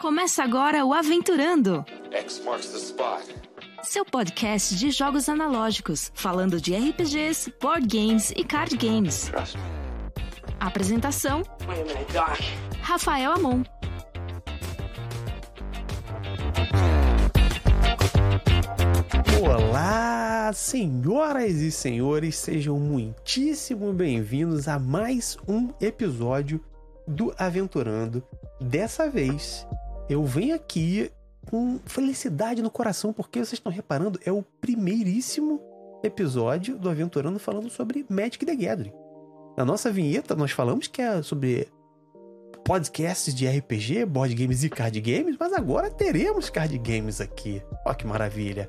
Começa agora o Aventurando, X marks the spot. seu podcast de jogos analógicos, falando de RPGs, board games e card games. Apresentação. Rafael Amon. Olá, senhoras e senhores, sejam muitíssimo bem-vindos a mais um episódio do Aventurando. Dessa vez, eu venho aqui com felicidade no coração, porque vocês estão reparando, é o primeiríssimo episódio do Aventurando falando sobre Magic the Gathering. Na nossa vinheta, nós falamos que é sobre podcasts de RPG, board games e card games, mas agora teremos card games aqui. Ó que maravilha!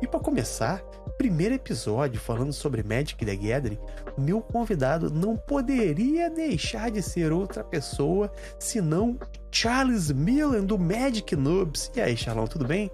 E para começar, primeiro episódio falando sobre Magic the Gathering, meu convidado não poderia deixar de ser outra pessoa senão Charles Millen do Magic Noobs. E aí, Charlão, tudo bem?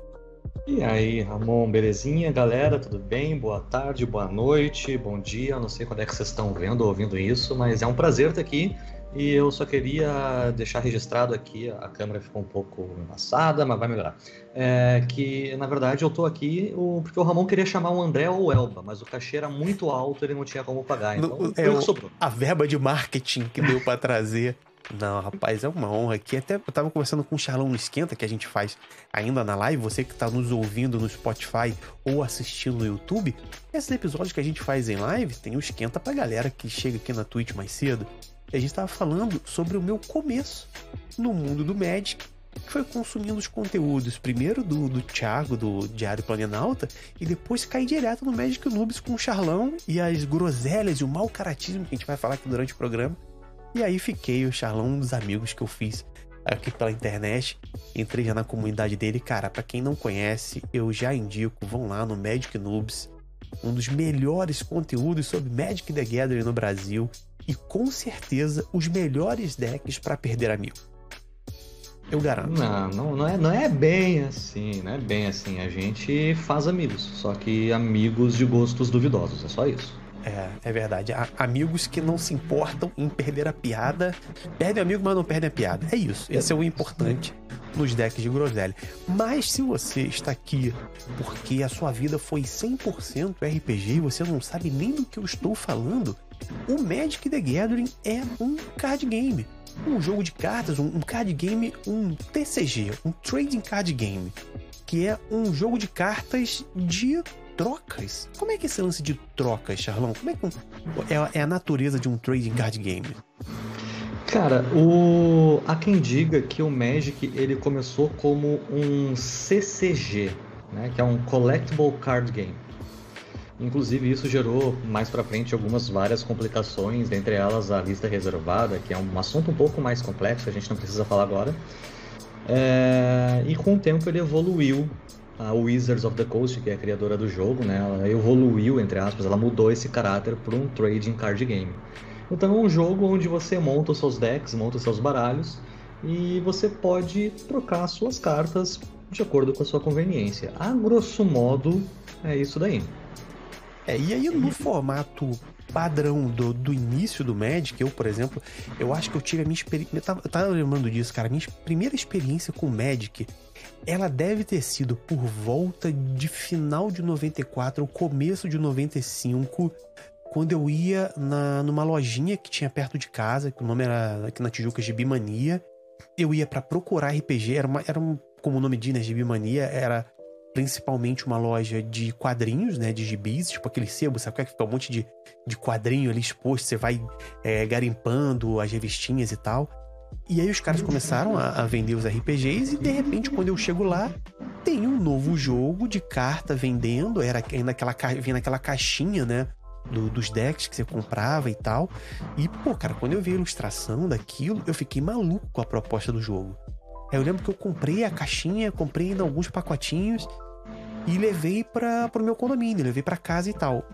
E aí, Ramon, belezinha, galera? Tudo bem? Boa tarde, boa noite, bom dia. Não sei quando é que vocês estão vendo ou ouvindo isso, mas é um prazer estar aqui. E eu só queria deixar registrado aqui, a câmera ficou um pouco embaçada, mas vai melhorar. É, que, na verdade, eu tô aqui o- porque o Ramon queria chamar o André ou o Elba, mas o cachê era muito alto, ele não tinha como pagar. Então, No- é o sobrou. A verba de marketing que deu para trazer. Não, rapaz, é uma honra aqui. Até eu tava conversando com o Charlão no Esquenta, que a gente faz ainda na live. Você que tá nos ouvindo no Spotify ou assistindo no YouTube, esses episódios que a gente faz em live tem o Esquenta pra galera que chega aqui na Twitch mais cedo. E a gente tava falando sobre o meu começo no mundo do Magic, que foi consumindo os conteúdos, primeiro do, do Thiago, do Diário Planalta, e depois cair direto no Magic Noobs com o Charlão e as groselhas e o mau caratismo que a gente vai falar aqui durante o programa. E aí fiquei o Charlão, um dos amigos que eu fiz aqui pela internet. Entrei já na comunidade dele. Cara, pra quem não conhece, eu já indico, vão lá no Magic Noobs, um dos melhores conteúdos sobre Magic the Gathering no Brasil e com certeza os melhores decks pra perder amigo. Eu garanto. Não, não, não, é, não é bem assim, não é bem assim. A gente faz amigos, só que amigos de gostos duvidosos, é só isso. É, é verdade. Amigos que não se importam em perder a piada. Perdem amigo, mas não perdem a piada. É isso. Esse é o importante nos decks de groselha. Mas se você está aqui porque a sua vida foi 100% RPG e você não sabe nem do que eu estou falando, o Magic the Gathering é um card game. Um jogo de cartas, um, card game, um TCG, um Trading Card Game. Que é um jogo de cartas de trocas? Como é que é esse lance de trocas, Charlão? Como é que é, é a natureza de um trading card game? Cara, o... há quem diga que o Magic ele começou como um CCG, né, que é um Collectible Card Game. Inclusive isso gerou mais pra frente algumas várias complicações, dentre elas a lista reservada, que é um assunto um pouco mais complexo, a gente não precisa falar agora. É, E com o tempo ele evoluiu. A Wizards of the Coast, que é a criadora do jogo, né, ela evoluiu, entre aspas, ela mudou esse caráter para um trading card game. Então é um jogo onde você monta os seus decks, monta os seus baralhos e você pode trocar suas cartas de acordo com a sua conveniência. A grosso modo, é isso daí. É, e aí no formato padrão do, do início do Magic, eu, por exemplo, eu acho que eu tive a minha experiência. Eu tava, eu tava lembrando disso, cara. Minha primeira experiência com Magic, ela deve ter sido por volta de final de 94 ou começo de 95, quando eu ia na, numa lojinha que tinha perto de casa, que o nome era aqui na Tijuca Gibimania. Eu ia pra procurar RPG, era, uma, era um, como o nome diz, né, Gibimania, era principalmente uma loja de quadrinhos, né? De gibis, tipo aquele sebo, sabe? Que fica um monte de, de quadrinho ali exposto, você vai é, garimpando as revistinhas e tal. E aí os caras começaram a, a vender os RPGs e de repente, quando eu chego lá, tem um novo jogo de carta vendendo. Era ainda aquela, ca- vinha naquela caixinha, né? do- dos decks que você comprava e tal. E, pô, cara, quando eu vi a ilustração daquilo, eu fiquei maluco com a proposta do jogo. Aí eu lembro que eu comprei a caixinha, comprei alguns pacotinhos e levei para pro meu condomínio, levei para casa e tal.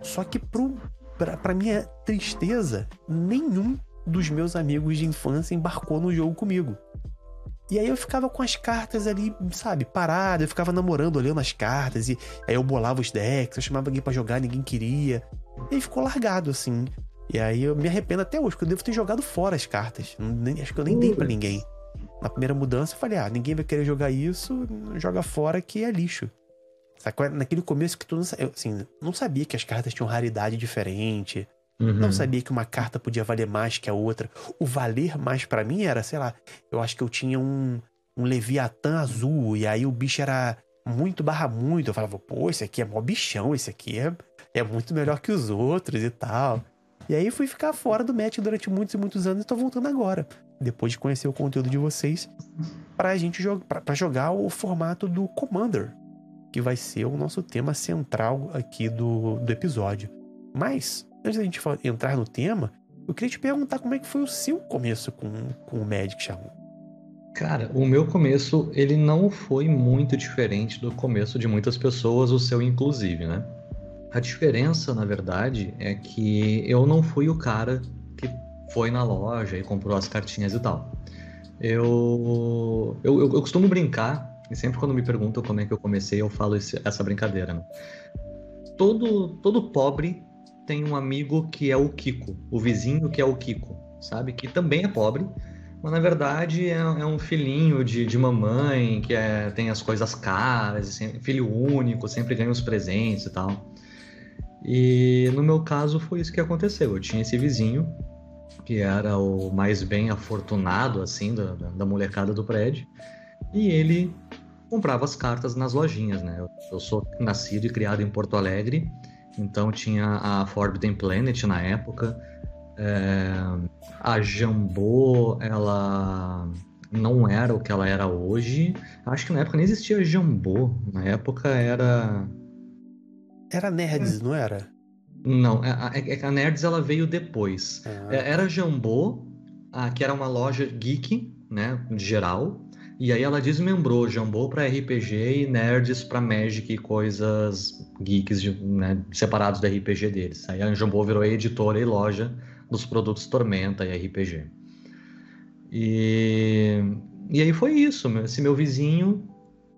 Só que pro, pra, pra minha tristeza, nenhum dos meus amigos de infância embarcou no jogo comigo. E aí eu ficava com as cartas ali, sabe, parado, eu ficava namorando, olhando as cartas, e aí eu bolava os decks, eu chamava alguém pra jogar, ninguém queria. E aí ficou largado, assim. E aí eu me arrependo até hoje, porque eu devo ter jogado fora as cartas. Nem- acho que eu nem dei pra ninguém. na primeira mudança, eu falei, ah, ninguém vai querer jogar isso, joga fora que é lixo. Sacou? Naquele começo que tu não, eu, assim, não sabia que as cartas tinham raridade diferente. Uhum. Não sabia que uma carta podia valer mais que a outra. O valer mais para mim era, sei lá, eu acho que eu tinha um, um Leviatã azul, e aí o bicho era muito barra muito. Eu falava, pô, esse aqui é mó bichão, esse aqui é, é muito melhor que os outros e tal. E aí fui ficar fora do match durante muitos e muitos anos e tô voltando agora. Depois de conhecer o conteúdo de vocês, pra gente jogar, pra, pra jogar o formato do Commander, que vai ser o nosso tema central aqui do, do episódio. Mas, antes da gente entrar no tema, eu queria te perguntar como é que foi o seu começo com, com o Magic, Shaman. Cara, o meu começo, ele não foi muito diferente do começo de muitas pessoas, o seu inclusive, né? A diferença, na verdade, é que eu não fui o cara que foi na loja e comprou as cartinhas e tal. Eu, eu, eu costumo brincar, e sempre quando me perguntam como é que eu comecei, eu falo esse, essa brincadeira. Né? Todo, todo pobre tem um amigo que é o Kiko, o vizinho que é o Kiko, sabe? Que também é pobre, mas na verdade é, é um filhinho de, de mamãe que é, tem as coisas caras, assim, filho único, sempre ganha os presentes e tal. E no meu caso foi isso que aconteceu. Eu tinha esse vizinho que era o mais bem afortunado assim da, da molecada do prédio e ele comprava as cartas nas lojinhas, né? Eu, eu sou nascido e criado em Porto Alegre, então tinha a Forbidden Planet na época. É, a Jambô, ela não era o que ela era hoje. Acho que na época nem existia Jambô. Na época era era Nerds, é. não era? Não, a, a, é a Nerds ela veio depois. Ah. É, era Jambô, a, que era uma loja geek, né, geral. E aí ela desmembrou Jambô para RPG e Nerds para Magic e coisas geeks de, né, separados do RPG deles. Aí a Jambô virou editora e loja dos produtos Tormenta e RPG. E, e aí foi isso. Esse meu vizinho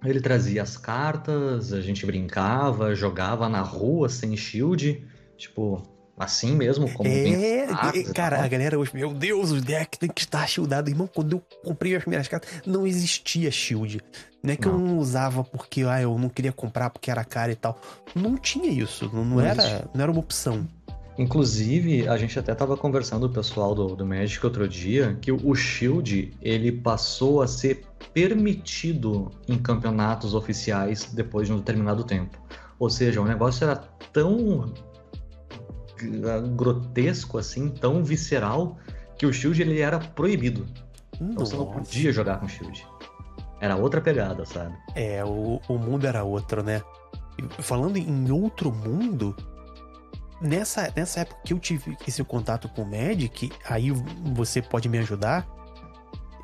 ele trazia as cartas, a gente brincava, jogava na rua sem shield, tipo, assim mesmo, como É, cara, a galera hoje, meu Deus, o deck tem que estar shieldado. Irmão, quando eu comprei as primeiras cartas, não existia shield. Não é que não. eu não usava porque ah, eu não queria comprar porque era caro e tal. Não tinha isso, não, não, era, não era uma opção. Inclusive, a gente até estava conversando com o pessoal do, do Magic outro dia que o Shield ele passou a ser permitido em campeonatos oficiais depois de um determinado tempo. Ou seja, o negócio era tão grotesco assim, tão visceral que o Shield ele era proibido. Então você não podia jogar com Shield. Era outra pegada, sabe? É, o, o mundo era outro, né? Falando em outro mundo, nessa, nessa época que eu tive esse contato com o Magic, aí você pode me ajudar.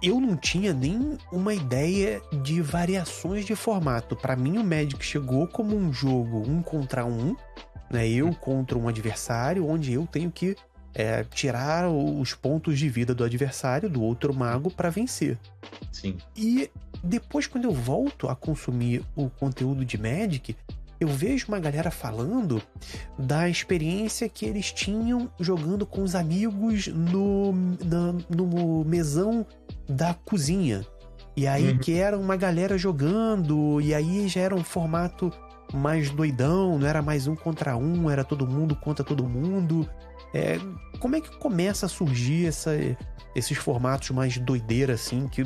Eu não tinha nem uma ideia de variações de formato. Para mim, o Magic chegou como um jogo um contra um, né? Eu contra um adversário, onde eu tenho que é, tirar os pontos de vida do adversário, do outro mago, para vencer. Sim. E depois, quando eu volto a consumir o conteúdo de Magic, eu vejo uma galera falando da experiência que eles tinham jogando com os amigos no, na, no mesão da cozinha. E aí uhum. que era uma galera jogando, e aí já era um formato mais doidão, não era mais um contra um, era todo mundo contra todo mundo. É, como é que começa a surgir essa, esses formatos mais doideira, assim, que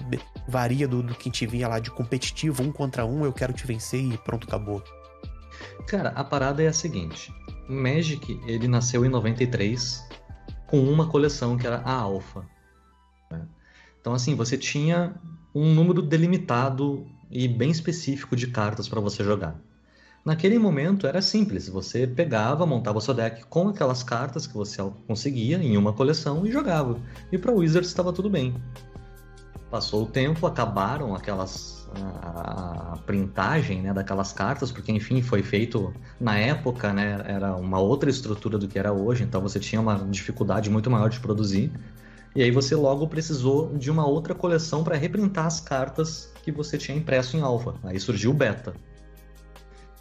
varia do, do que a gente vinha lá de competitivo, um contra um, eu quero te vencer e pronto, acabou? Cara, a parada é a seguinte: Magic, ele nasceu em 93 com uma coleção que era a Alpha. Né? Então, assim, você tinha um número delimitado e bem específico de cartas para você jogar. Naquele momento era simples, você pegava, montava seu deck com aquelas cartas que você conseguia em uma coleção e jogava. E para Wizards estava tudo bem. Passou o tempo, acabaram aquelas a, printagem né, daquelas cartas, porque enfim foi feito na época, né, era uma outra estrutura do que era hoje, então você tinha uma dificuldade muito maior de produzir. E aí você logo precisou de uma outra coleção para reprintar as cartas que você tinha impresso em alfa. Aí surgiu o beta.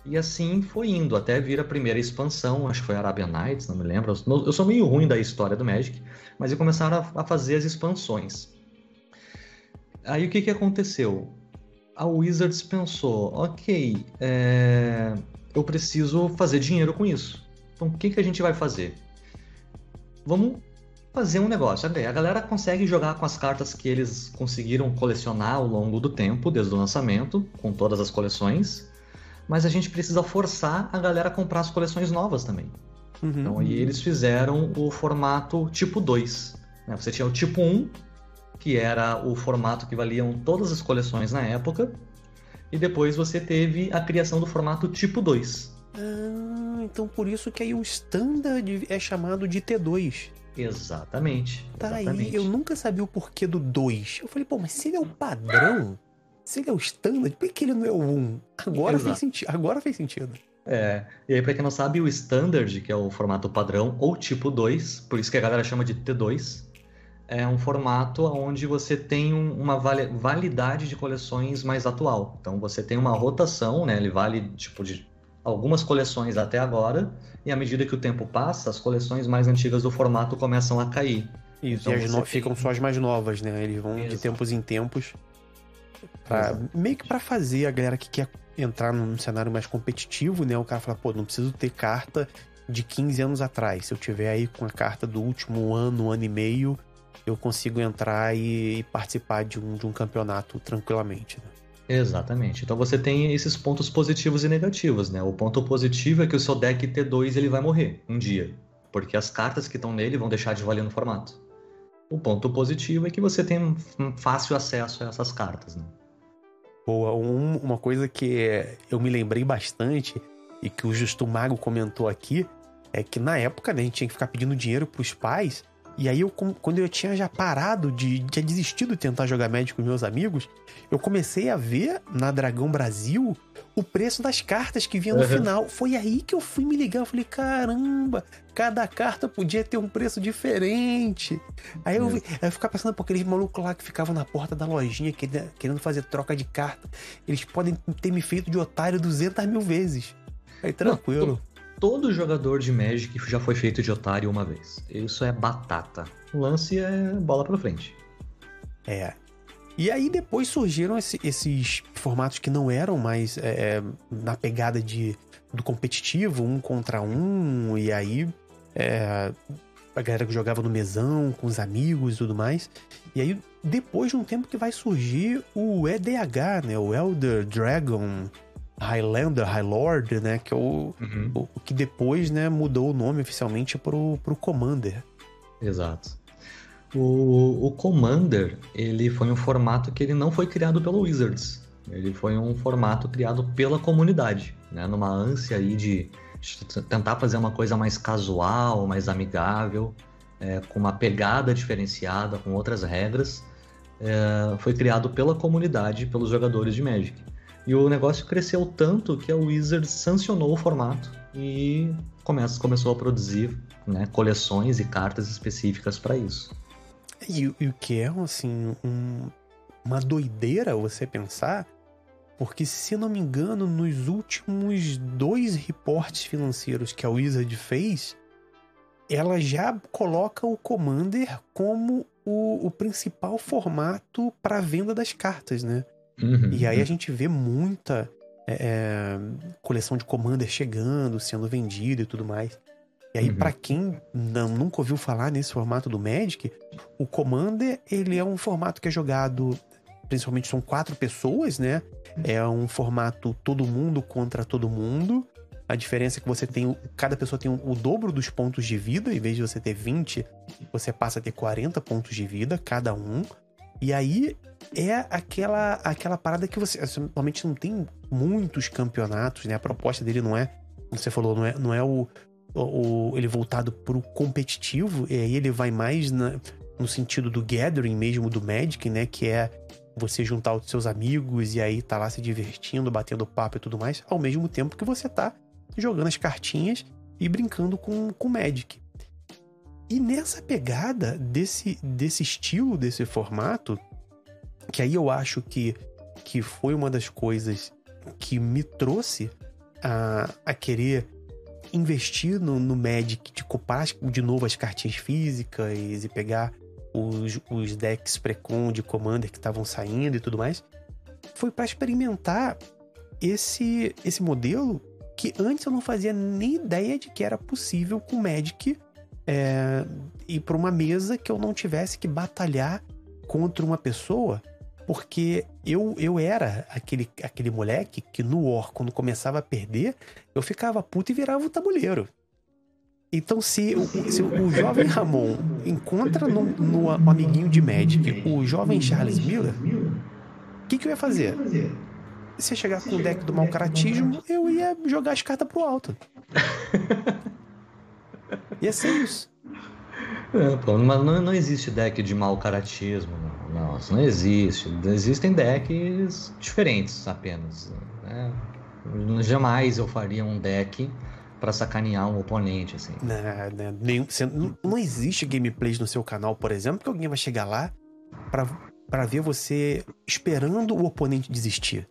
E assim foi indo, até vir a primeira expansão, acho que foi Arabian Nights, não me lembro. Eu sou meio ruim da história do Magic, mas eles começaram a fazer as expansões. Aí o que, que aconteceu? A Wizards pensou, ok, é... eu preciso fazer dinheiro com isso. Então o que, que a gente vai fazer? Vamos fazer um negócio. A galera consegue jogar com as cartas que eles conseguiram colecionar ao longo do tempo, desde o lançamento, com todas as coleções. Mas a gente precisa forçar a galera a comprar as coleções novas também. Uhum. Então aí eles fizeram o formato tipo 2. Né? Você tinha o tipo 1, que era o formato que valiam todas as coleções na época. E depois você teve a criação do formato tipo 2. Ah, então por isso que aí o standard é chamado de T2. Exatamente. Tá exatamente. aí, eu nunca sabia o porquê do 2. Eu falei, pô, mas se ele é o padrão, se ele é o standard, por que ele não é o 1? Agora fez sentido. Agora fez sentido. É, e aí pra quem não sabe, o standard, que é o formato padrão, ou tipo 2, por isso que a galera chama de T2, é um formato onde você tem uma validade de coleções mais atual. Então você tem uma rotação, né? Ele vale tipo de algumas coleções até agora, e à medida que o tempo passa, as coleções mais antigas do formato começam a cair. Isso, então, e as no... ficam só as mais novas, né? Eles vão Isso. de tempos em tempos. Pra... meio que para fazer a galera que quer entrar num cenário mais competitivo, né? O cara fala, pô, não preciso ter carta de 15 anos atrás. Se eu tiver aí com a carta do último ano, ano e meio, eu consigo entrar e, e participar de um, de um campeonato tranquilamente. Né? Exatamente. Então você tem esses pontos positivos e negativos, né? O ponto positivo é que o seu deck T2 ele vai morrer um dia, porque as cartas que estão nele vão deixar de valer no formato. O ponto positivo é que você tem fácil acesso a essas cartas, né? Boa, um, uma coisa que eu me lembrei bastante e que o Justo Mago comentou aqui é que na época né, a gente tinha que ficar pedindo dinheiro pros pais e aí, eu, quando eu tinha já parado de. tinha desistido de tentar jogar Magic com meus amigos, eu comecei a ver na Dragão Brasil o preço das cartas que vinha no uhum. final. Foi aí que eu fui me ligar. Eu falei, caramba, cada carta podia ter um preço diferente. Aí eu, aí eu ficava pensando, pô, aqueles malucos lá que ficavam na porta da lojinha querendo fazer troca de carta. Eles podem ter me feito de otário 200 mil vezes. Aí tranquilo. Não, todo jogador de Magic já foi feito de otário uma vez. Isso é batata. O lance é bola pra frente. É. E aí depois surgiram esse, esses formatos que não eram mais é, é, na pegada de, do competitivo, um contra um, e aí é, a galera que jogava no mesão, com os amigos e tudo mais. E aí, depois de um tempo que vai surgir o EDH, né? O Elder Dragon Highlander, High Lord, né? Que é o, uhum. o, que depois, né, mudou o nome oficialmente pro, pro Commander. Exato. O, o Commander, ele foi um formato que ele não foi criado pelo Wizards. Ele foi um formato criado pela comunidade, né? Numa ânsia aí de, tentar fazer uma coisa mais casual, mais amigável, é, com uma pegada diferenciada, com outras regras. É, foi criado pela comunidade, pelos jogadores de Magic. E o negócio cresceu tanto que a Wizards sancionou o formato e começa, começou a produzir né, coleções e cartas específicas para isso. E, o que é, assim, um, uma doideira você pensar, porque se não me engano, nos últimos dois reportes financeiros que a Wizard fez, ela já coloca o Commander como o, o principal formato para venda das cartas, né? Uhum, e aí a gente vê muita é, é, coleção de Commander chegando, sendo vendido e tudo mais. E aí, uhum. para quem não, nunca ouviu falar nesse formato do Magic, o Commander, ele é um formato que é jogado, principalmente são quatro pessoas, né? É um formato todo mundo contra todo mundo. A diferença é que você tem, cada pessoa tem o dobro dos pontos de vida, em vez de você ter 20, você passa a ter 40 pontos de vida, cada um. E aí é aquela aquela parada que você normalmente não tem muitos campeonatos, né? A proposta dele não é, como você falou, não é, não é o, o, ele voltado pro competitivo, e aí ele vai mais na, no sentido do gathering mesmo do Magic, né? Que é você juntar os seus amigos e aí tá lá se divertindo, batendo papo e tudo mais, ao mesmo tempo que você tá jogando as cartinhas e brincando com o Magic. E nessa pegada desse, desse estilo, desse formato, que aí eu acho que, que foi uma das coisas que me trouxe a, a querer investir no, no Magic, de comprar de novo as cartinhas físicas e pegar os, os decks precon de Commander que estavam saindo e tudo mais, foi para experimentar esse, esse modelo que antes eu não fazia nem ideia de que era possível com Magic é, ir para uma mesa que eu não tivesse que batalhar contra uma pessoa, porque eu, eu era aquele, aquele moleque que no War, quando começava a perder, eu ficava puto e virava o tabuleiro. Então, se, se o jovem Ramon encontra no, no, amiguinho de Magic o jovem Charles Miller, o que, que eu ia fazer? Se eu chegar com o deck do mau caratismo, eu ia jogar as cartas pro alto. ia ser isso. É, pô, mas não, não existe deck de mau caratismo, não. Não. Isso não existe. Existem decks diferentes apenas. Né? Jamais eu faria um deck para sacanear um oponente, assim. Não, não, nenhum, você, não, não existe gameplays no seu canal, por exemplo, que alguém vai chegar lá para ver você esperando o oponente desistir.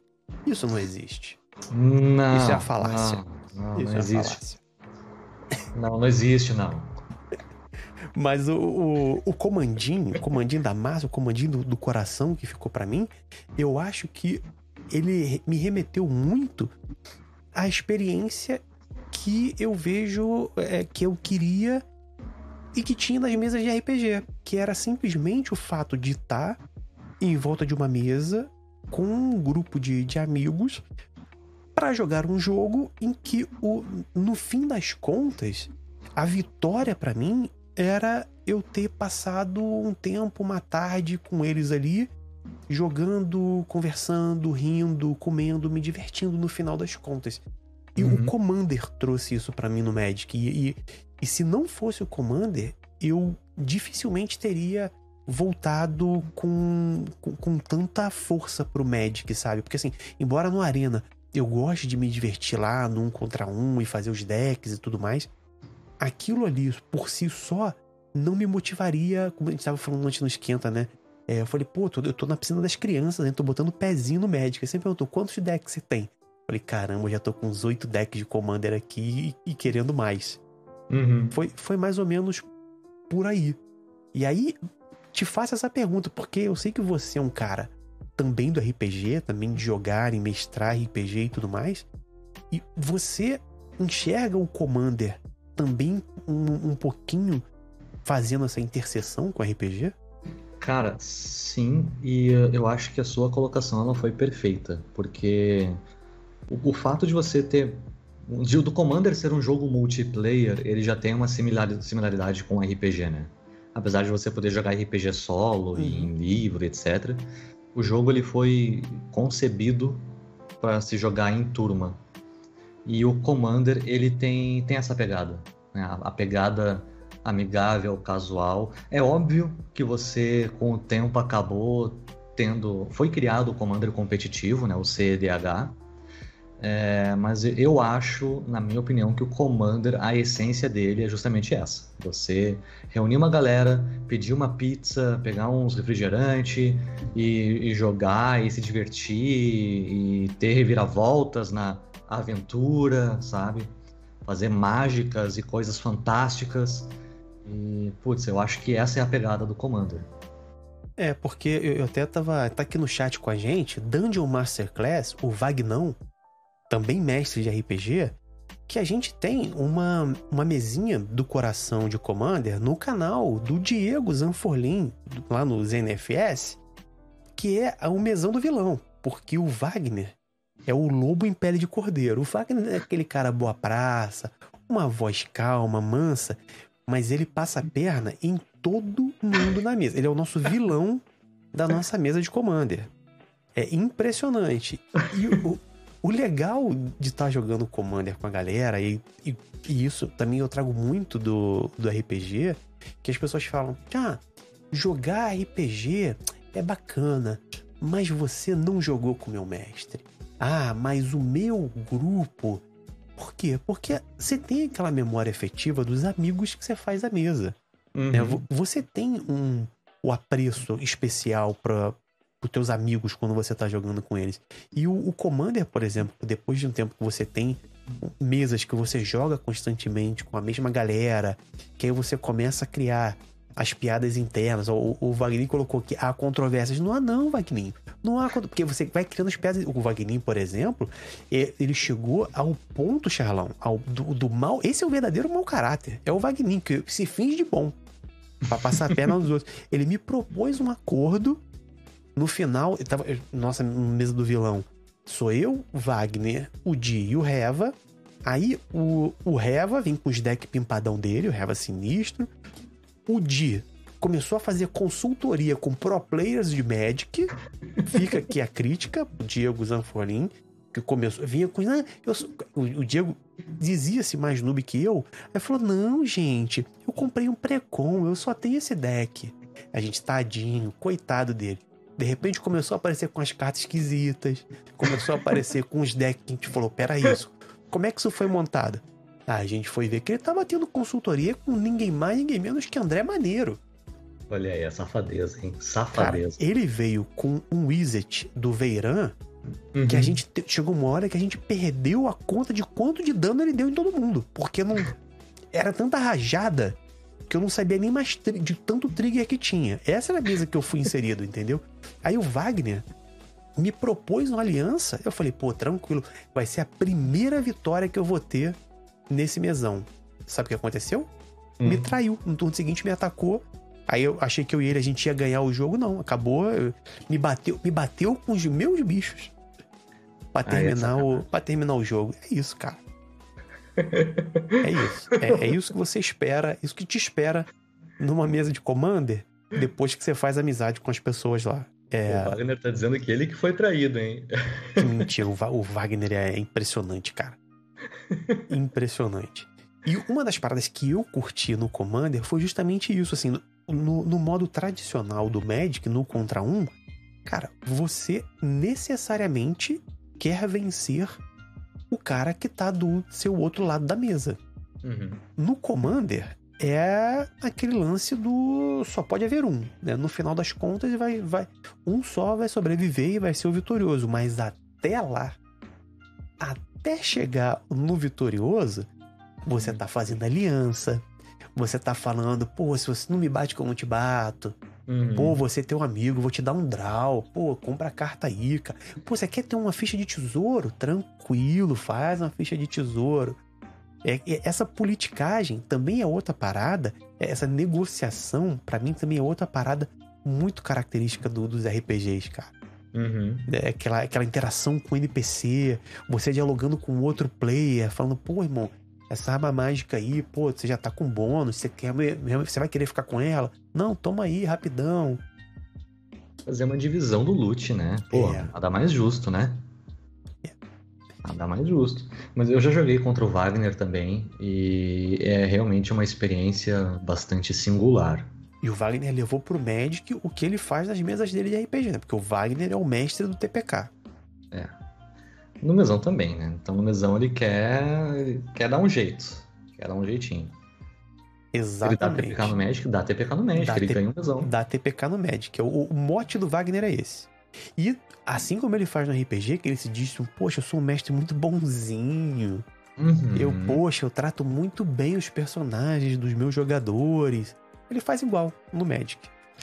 Isso não existe. Não. Isso é a falácia. Não, não, Isso não é existe. Não, não existe, não. Mas o, o, o, comandinho, o comandinho da massa, o comandinho do, do coração que ficou para mim, eu acho que ele me remeteu muito à experiência que eu vejo é, que eu queria e que tinha nas mesas de RPG, que era simplesmente o fato de estar em volta de uma mesa com um grupo de, de amigos para jogar um jogo em que o, no fim das contas a vitória para mim era eu ter passado um tempo, uma tarde com eles ali, jogando, conversando, rindo, comendo, me divertindo no final das contas. E uhum. o Commander trouxe isso para mim no Magic. E, e, e, se não fosse o Commander, eu dificilmente teria voltado com, com, com, tanta força pro Magic, sabe? Porque assim, embora no Arena eu goste de me divertir lá no um contra um e fazer os decks e tudo mais, aquilo ali por si só não me motivaria, como a gente tava falando antes no Esquenta, né? É, eu falei, pô, eu tô na piscina das crianças, né? Tô botando o pezinho no Magic. Ele sempre perguntou, quantos decks você tem? Falei, caramba, eu já tô com uns oito decks de Commander aqui e, e querendo mais. Uhum. Foi, foi mais ou menos por aí. E aí, te faço essa pergunta, porque eu sei que você é um cara também do RPG, também de jogar e mestrar RPG e tudo mais. E você enxerga o Commander também um, um pouquinho fazendo essa interseção com o RPG? Cara, sim, e eu acho que a sua colocação ela foi perfeita, porque o, o fato de você ter do Commander ser um jogo multiplayer, ele já tem uma similaridade, similaridade com RPG, né? Apesar de você poder jogar RPG solo, uhum. em livro, etc. O jogo ele foi concebido para se jogar em turma. E o Commander ele tem, tem essa pegada, né? a, a pegada amigável, casual. É óbvio que você com o tempo acabou tendo, foi criado o Commander competitivo, né? O CDH é, mas eu acho, na minha opinião, que o Commander, a essência dele é justamente essa. Você reunir uma galera, pedir uma pizza, pegar uns refrigerantes e, e jogar e se divertir e ter reviravoltas na aventura, sabe? Fazer mágicas e coisas fantásticas. E, putz, eu acho que essa é a pegada do Commander. É, porque eu até tava tá aqui no chat com a gente, Dungeon Masterclass, o Vagnão, também mestre de RPG, que a gente tem uma, uma mesinha do coração de Commander no canal do Diego Zanforlin, lá no ZNFS, que é o mesão do vilão, porque o Wagner é o lobo em pele de cordeiro. O Wagner é aquele cara boa praça, uma voz calma, mansa, mas ele passa a perna em todo mundo na mesa. Ele é o nosso vilão da nossa mesa de Commander. É impressionante. E o, o legal de estar tá jogando Commander com a galera, e, e, e, isso também eu trago muito do, do RPG, que as pessoas falam: ah, jogar RPG é bacana, mas você não jogou com meu mestre. Ah, mas o meu grupo. Por quê? Porque você tem aquela memória efetiva dos amigos que você faz à mesa. Uhum. Né? Você tem um, o apreço especial para os teus amigos quando você tá jogando com eles. E o, o Commander, por exemplo, depois de um tempo que você tem mesas que você joga constantemente com a mesma galera, que aí você começa a criar as piadas internas. O, o Wagner colocou que há controvérsias. Não há, não, Wagner. Não há. Porque você vai criando as piadas. O Wagner, por exemplo, ele chegou ao ponto, Charlão, ao, do, do mal. Esse é o verdadeiro mau caráter. É o Wagner, que se finge de bom. Pra passar a perna nos outros. Ele me propôs um acordo. No final, tava, nossa, mesa do vilão. Sou eu, Wagner, o Di e o Reva. Aí o, o Reva vem com os decks pimpadão dele, o Reva sinistro. O Di começou a fazer consultoria com pro players de Magic. Fica aqui a crítica, o Diego Zanforin, que começou, vinha com. Ah, eu sou, o, o, Diego dizia-se mais noob que eu. Aí falou: Não, gente, eu comprei um Precon, eu só tenho esse deck. A gente, tadinho, coitado dele. De repente começou a aparecer com as cartas esquisitas, começou a aparecer com os decks que a gente falou: Pera isso, como é que isso foi montado? A gente foi ver que ele estava tendo consultoria com ninguém mais, ninguém menos que André Maneiro. Olha aí, a safadeza, hein? Safadeza. Cara, ele veio com um Wizard do Veiran uhum. que a gente chegou uma hora que a gente perdeu a conta de quanto de dano ele deu em todo mundo. Porque não. Era tanta rajada que eu não sabia nem mais de tanto trigger que tinha. Essa era a mesa que eu fui inserido, entendeu? Aí o Wagner me propôs uma aliança. Eu falei, pô, tranquilo, vai ser a primeira vitória que eu vou ter nesse mesão. Sabe o que aconteceu? Hum. Me traiu. No turno seguinte me atacou. Aí eu achei que eu e ele a gente ia ganhar o jogo, não. Acabou, me bateu, me bateu com os meus bichos. Pra terminar, ah, o, pra terminar o jogo. É isso, cara. é isso. É, é isso que você espera, isso que te espera numa mesa de Commander depois que você faz amizade com as pessoas lá. É... O Wagner tá dizendo que ele que foi traído, hein? Mentira, o Wagner é impressionante, cara. Impressionante. E uma das paradas que eu curti no Commander foi justamente isso, assim, no, no modo tradicional do Magic, no contra um, cara, você necessariamente quer vencer o cara que tá do seu outro lado da mesa. Uhum. No Commander, é aquele lance do só pode haver um, né? No final das contas, vai, vai um só vai sobreviver e vai ser o vitorioso, mas até lá, até chegar no vitorioso, você tá fazendo aliança, você tá falando, pô, se você não me bate como eu te bato, Uhum. Pô, você tem um amigo, vou te dar um draw. Pô, compra a carta aí, cara. Pô, você quer ter uma ficha de tesouro? Tranquilo, faz uma ficha de tesouro. É, é, essa politicagem também é outra parada. É, essa negociação, para mim, também é outra parada muito característica do, dos RPGs, cara. Uhum. É aquela, aquela interação com o NPC, você dialogando com outro player, falando, pô, irmão, essa arma mágica aí, pô, você já tá com bônus, você, quer, você vai querer ficar com ela? Não, toma aí, rapidão. Fazer uma divisão do loot, né? Pô, é. nada mais justo, né? Nada mais justo. Mas eu já joguei contra o Wagner também e é realmente uma experiência bastante singular. E o Wagner levou pro Magic o que ele faz nas mesas dele de RPG, né? Porque o Wagner é o mestre do TPK. É. No mesão também, né? Então no mesão ele quer, quer dar um jeito. Quer dar um jeitinho. Exatamente. Ele dá TPK no Magic, dá TPK no Magic, dá ele ganha um mesão. Dá TPK no Magic. O, o mote do Wagner é esse. E assim como ele faz no RPG, que ele se diz, poxa, eu sou um mestre muito bonzinho. Uhum. Eu, poxa, eu trato muito bem os personagens dos meus jogadores. Ele faz igual no Magic.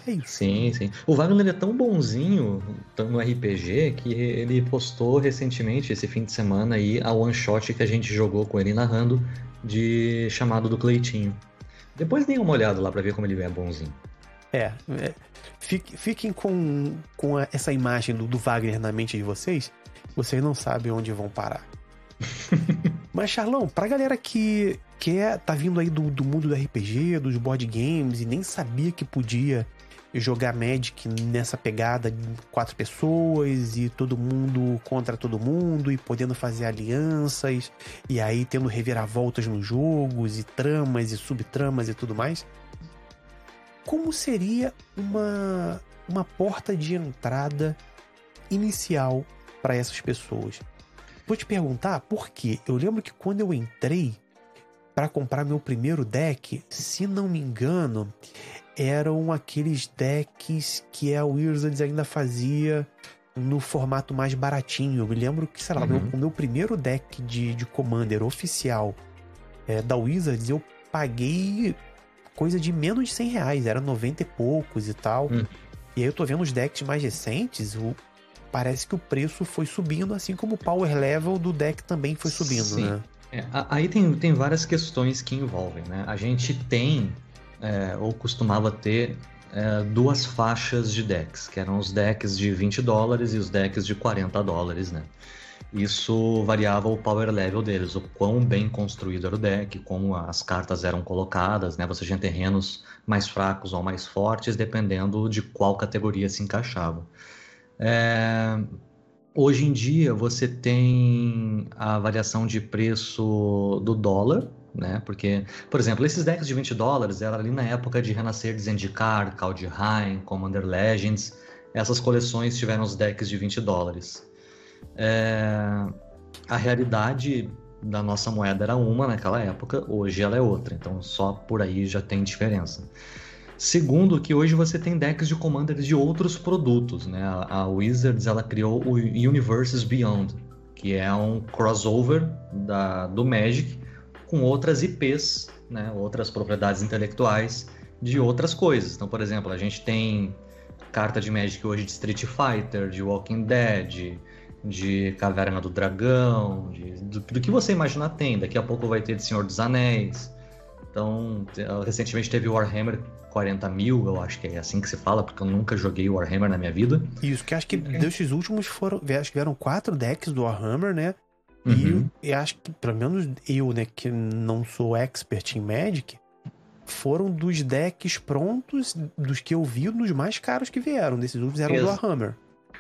É isso. Sim, sim. O Wagner é tão bonzinho no RPG que ele postou recentemente, esse fim de semana, aí, a one shot que a gente jogou com ele narrando de chamado do Cleitinho. Depois deem uma olhada lá pra ver como ele é bonzinho. É, é fiquem com, com essa imagem do, do Wagner na mente de vocês, vocês não sabem onde vão parar. Mas, Charlão, pra galera que quer tá vindo aí do, do mundo do RPG, dos board games e nem sabia que podia jogar Magic nessa pegada de quatro pessoas e todo mundo contra todo mundo e podendo fazer alianças e aí tendo reviravoltas nos jogos e tramas e subtramas e tudo mais como seria uma, uma porta de entrada inicial para essas pessoas? Vou te perguntar por quê. Eu lembro que quando eu entrei para comprar meu primeiro deck, se não me engano, eram aqueles decks que a Wizards ainda fazia no formato mais baratinho. Eu me lembro que, sei lá, uhum. meu, o meu primeiro deck de, de Commander oficial é, da Wizards eu paguei coisa de menos de 100 reais, era 90 e poucos e tal. Hum. E aí eu tô vendo os decks mais recentes, o, parece que o preço foi subindo, assim como o power level do deck também foi subindo, Sim. né? É, aí tem, tem várias questões que envolvem, né? A gente tem, é, ou costumava ter, é, duas faixas de decks, que eram os decks de 20 dólares e os decks de 40 dólares, né? Isso variava o power level deles, o quão bem construído era o deck, como as cartas eram colocadas, né? Você tinha terrenos mais fracos ou mais fortes, dependendo de qual categoria se encaixava. É, Hoje em dia você tem a variação de preço do dólar, né? Porque, por exemplo, esses decks de 20 dólares era ali na época de renascer de Zendikar, Kaldheim, Commander Legends. Essas coleções tiveram os decks de 20 dólares. É, A realidade da nossa moeda era uma naquela época, hoje ela é outra. Então só por aí já tem diferença. Segundo, que hoje você tem decks de Commander de outros produtos, né? A, a Wizards ela criou o Universes Beyond, que é um crossover da, do Magic com outras IPs, né? Outras propriedades intelectuais de outras coisas. Então, por exemplo, a gente tem carta de Magic hoje de Street Fighter, de Walking Dead, de Caverna do Dragão, de- do, do que você imaginar tem. Daqui a pouco vai ter de Senhor dos Anéis. Então, te- recentemente teve o Warhammer 40 mil, eu acho que é assim que se fala, porque eu nunca joguei Warhammer na minha vida. Isso, que acho que Ok. desses últimos foram. Acho que vieram quatro decks do Warhammer, né? Uhum. E eu acho que, pelo menos eu, né, que não sou expert em Magic, foram dos decks prontos, dos que eu vi, dos mais caros que vieram. Desses últimos eram do Ex- Warhammer.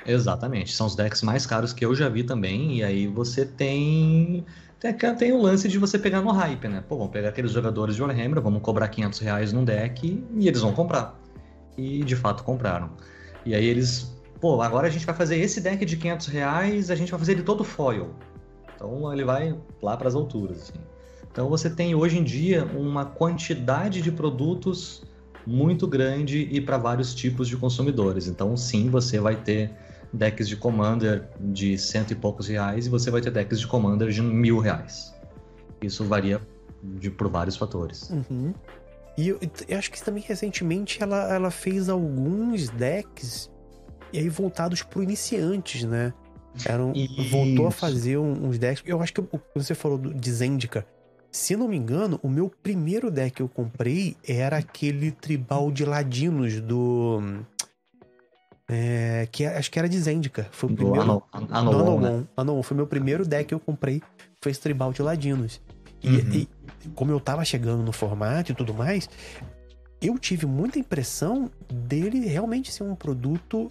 Exatamente, são os decks mais caros que eu já vi também, e aí você tem. Tem, tem o lance de você pegar no hype, né? Pô, vamos pegar aqueles jogadores de Warhammer, vamos cobrar 500 reais num deck e eles vão comprar. E de fato compraram. E aí eles, pô, agora a gente vai fazer esse deck de 500 reais, a gente vai fazer ele todo foil. Então ele vai lá para as alturas. Assim. Então você tem hoje em dia uma quantidade de produtos muito grande e para vários tipos de consumidores. Então sim, você vai ter decks de Commander de cento e poucos reais e você vai ter decks de Commander de mil reais. Isso varia de, por vários fatores. Uhum. E eu, eu acho que também recentemente ela, ela fez alguns decks e aí voltados pro iniciantes, né? Eram, voltou a fazer uns decks. Eu acho que você falou do, de Zendika. Se não me engano, o meu primeiro deck que eu comprei era aquele tribal de ladinos do. É, que é- acho que era de Zendika. Foi o Do primeiro. Do Anolon, né? Anolon. Anolon. Foi meu primeiro deck que eu comprei. Foi esse tribal de ladinos. E, Uhum. e como eu tava chegando no formato e tudo mais, eu tive muita impressão dele realmente ser um produto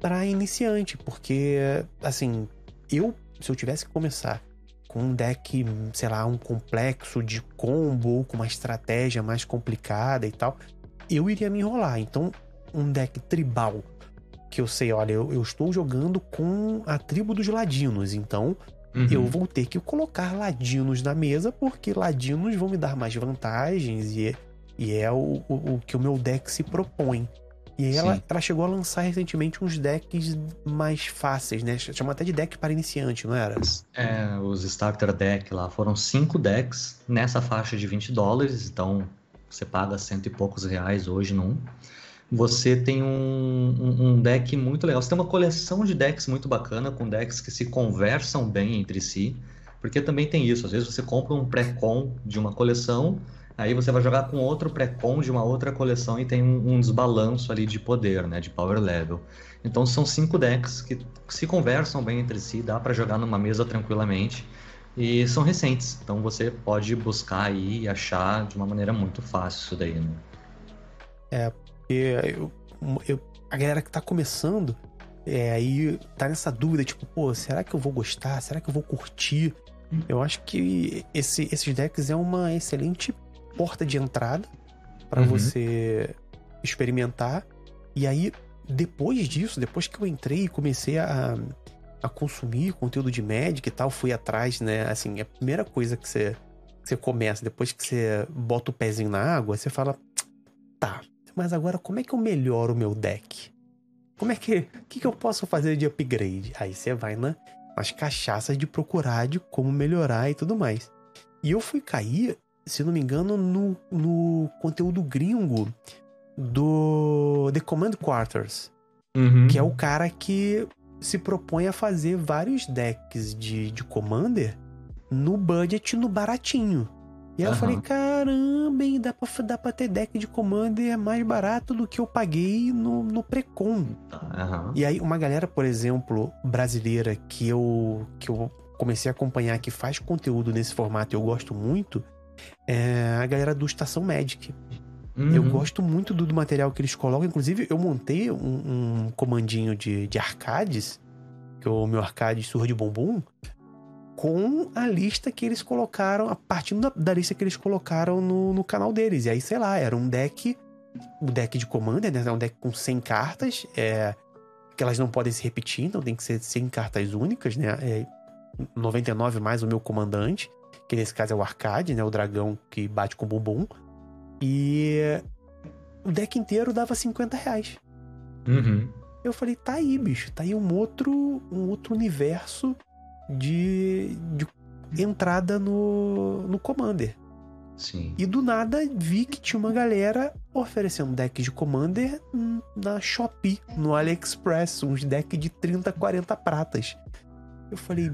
para iniciante, porque assim, eu se eu tivesse que começar com um deck, sei lá, um complexo de combo ou com uma estratégia mais complicada e tal, eu iria me enrolar. Então, um deck tribal que eu sei, olha, eu, eu estou jogando com a tribo dos ladinos, então Uhum. eu vou ter que colocar ladinos na mesa, porque ladinos vão me dar mais vantagens e, e é o, o, o que o meu deck se propõe. E aí ela, Sim. ela chegou a lançar recentemente uns decks mais fáceis, né? Chama até de deck para iniciante, não era? É, os starter deck lá foram cinco decks nessa faixa de 20 dólares, então você paga cento e poucos reais hoje num. Você tem um, um- um deck muito legal. Você tem uma coleção de decks muito bacana, com decks que se conversam bem entre si, porque também tem isso. Às vezes você compra um pré-con de uma coleção, aí você vai jogar com outro pré-con de uma outra coleção e tem um, um desbalanço ali de poder, né, de power level. Então são cinco decks que se conversam bem entre si, dá para jogar numa mesa tranquilamente. E são recentes, então você pode buscar aí e achar de uma maneira muito fácil isso daí, né? Porque eu- eu- a galera que tá começando, é, aí tá nessa dúvida, tipo, pô, será que eu vou gostar? Será que eu vou curtir? Eu acho que esse- esses decks é uma excelente porta de entrada para Uhum. você experimentar. E aí, depois disso, depois que eu entrei e comecei a, a consumir conteúdo de Magic e tal, fui atrás, né? Assim, a primeira coisa que você, que você começa, depois que você bota o pezinho na água, você fala, tá, mas agora como é que eu melhoro o meu deck? Como é que. O que, que eu posso fazer de upgrade? Aí você vai na, nas cachaças de procurar de como melhorar e tudo mais. E eu fui cair se não me engano, no, no conteúdo gringo do The Command Quarters, Uhum. que é o cara que se propõe a fazer vários decks de, de Commander no budget no baratinho. E aí eu Aham. falei, caramba, hein, dá pra, dá pra ter deck de Commander mais barato do que eu paguei no, no Precon. Aham. E aí, uma galera, por exemplo, brasileira que eu, que eu comecei a acompanhar, que faz conteúdo nesse formato e eu gosto muito, é a galera do Estação Magic. Eu Uhum. gosto muito do, do material que eles colocam. Inclusive, eu montei um, um comandinho de, de arcades, que é o meu arcade surra de bumbum, com a lista que eles colocaram, a partir da, da lista que eles colocaram no, no canal deles. E aí, sei lá, era um deck, o deck de Commander, né? Um deck com 100 cartas, é, que elas não podem se repetir, então tem que ser 100 cartas únicas, né? É, 99 mais o meu comandante, que nesse caso é o arcade, né? O dragão que bate com o bumbum. E o deck inteiro dava 50 reais. Uhum. Eu falei, tá aí, bicho, tá aí um outro, um outro universo de, de entrada no, no Commander. Sim. E do nada vi que tinha uma galera oferecendo decks de Commander na Shopee, no AliExpress, uns decks de 30, 40 pratas. Eu falei,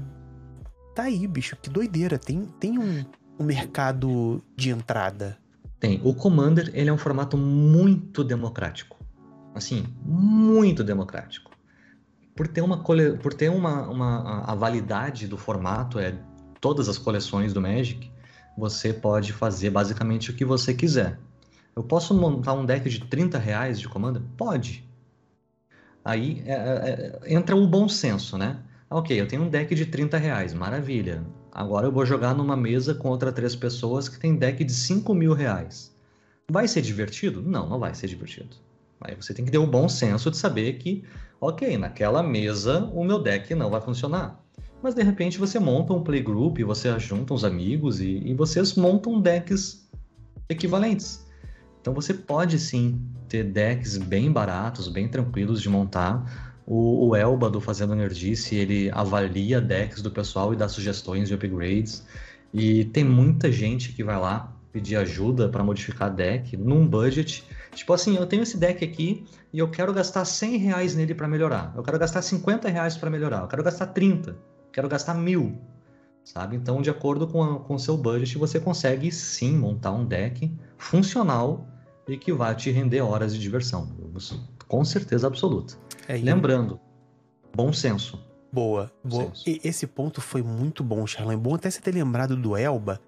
tá aí, bicho, que doideira. Tem, tem um, um mercado de entrada. Tem. O Commander, ele é um formato muito democrático. Assim, muito democrático. Por ter uma cole... por ter uma, uma a- validade do formato é todas as coleções do Magic, você pode fazer basicamente o que você quiser. Eu posso montar um deck de 30 reais de Commander? Pode. Aí é, é, é, entra o bom senso, né? Ah, Ok, eu tenho um deck de 30 reais, maravilha. Agora eu vou jogar numa mesa contra três pessoas que tem deck de 5 mil reais. Vai ser divertido? Não, não vai ser divertido. Aí você tem que ter o bom senso de saber que, ok, naquela mesa o meu deck não vai funcionar. Mas de repente você monta um playgroup, você junta uns amigos e, e vocês montam decks equivalentes. Então você pode sim ter decks bem baratos, bem tranquilos de montar. O, o Elba do Fazendo Nerdice, ele avalia decks do pessoal e dá sugestões de upgrades. E tem muita gente que vai lá pedir ajuda para modificar deck num budget. Tipo assim, eu tenho esse deck aqui e eu quero gastar 100 reais nele para melhorar. Eu quero gastar 50 reais para melhorar. Eu quero gastar 30. Quero gastar mil. Sabe? Então, de acordo com o seu budget, você consegue sim montar um deck funcional e que vai te render horas de diversão. Com certeza absoluta. É, Lembrando, bom senso. Boa, boa. Senso. E esse ponto foi muito bom, Charlan. Bom até você ter lembrado do Elba,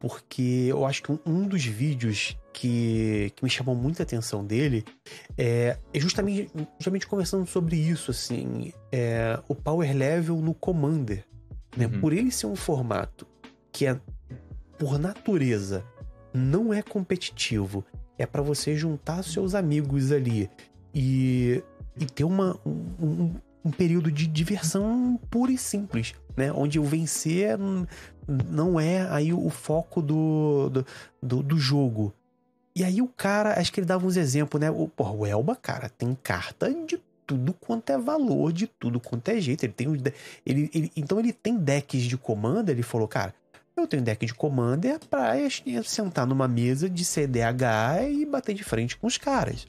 porque eu acho que um, um dos vídeos que, que me chamou muita atenção dele é, é justamente, justamente conversando sobre isso, assim, é, o power level no Commander. Né? Uhum. Por ele ser um formato que é, por natureza, não é competitivo, é para você juntar seus amigos ali e, e ter uma, um, um- período de diversão pura e simples, né? Onde o vencer n- não é aí o foco do, do, do, do jogo. E aí o cara, acho que ele dava uns exemplos, né? O, porra, o Elba, cara, tem carta de tudo quanto é valor, de tudo quanto é jeito. Ele tem ele, ele- então ele tem decks de comando, ele falou, cara, eu tenho deck de Commander pra sentar numa mesa de CDH e bater de frente com os caras.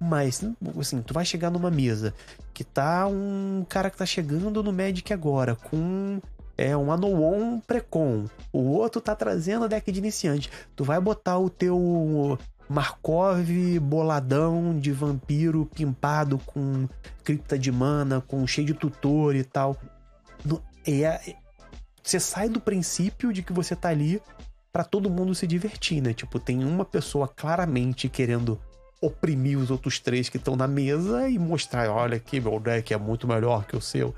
Mas, assim, tu vai chegar numa mesa que tá um cara que tá chegando no Magic agora com é, um Anowon Precon. O outro tá trazendo deck de iniciante. Tu vai botar o teu Markov boladão de vampiro pimpado com cripta de mana, com cheio de tutor e tal. É, você sai do princípio de que você tá ali pra todo mundo se divertir, né? Tipo, tem uma pessoa claramente querendo oprimir os outros três que estão na mesa e mostrar, olha aqui, meu deck é muito melhor que o seu.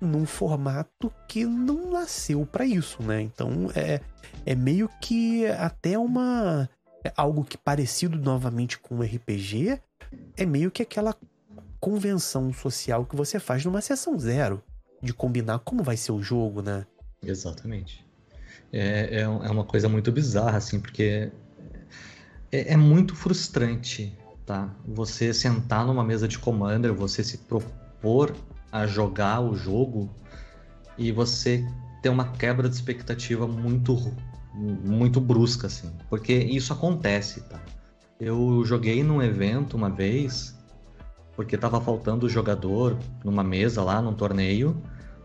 Num formato que não nasceu pra isso, né? Então é, é meio que até uma. é algo que parecido novamente com o RPG, é meio que aquela convenção social que você faz numa sessão zero. De combinar como vai ser o jogo, né? Exatamente. É, é, é uma coisa muito bizarra, assim, porque é, é muito frustrante, tá? Você sentar numa mesa de Commander, você se propor a jogar o jogo e você ter uma quebra de expectativa muito muito brusca, assim. Porque isso acontece, tá? Eu joguei num evento uma vez, porque tava faltando jogador numa mesa lá, num torneio,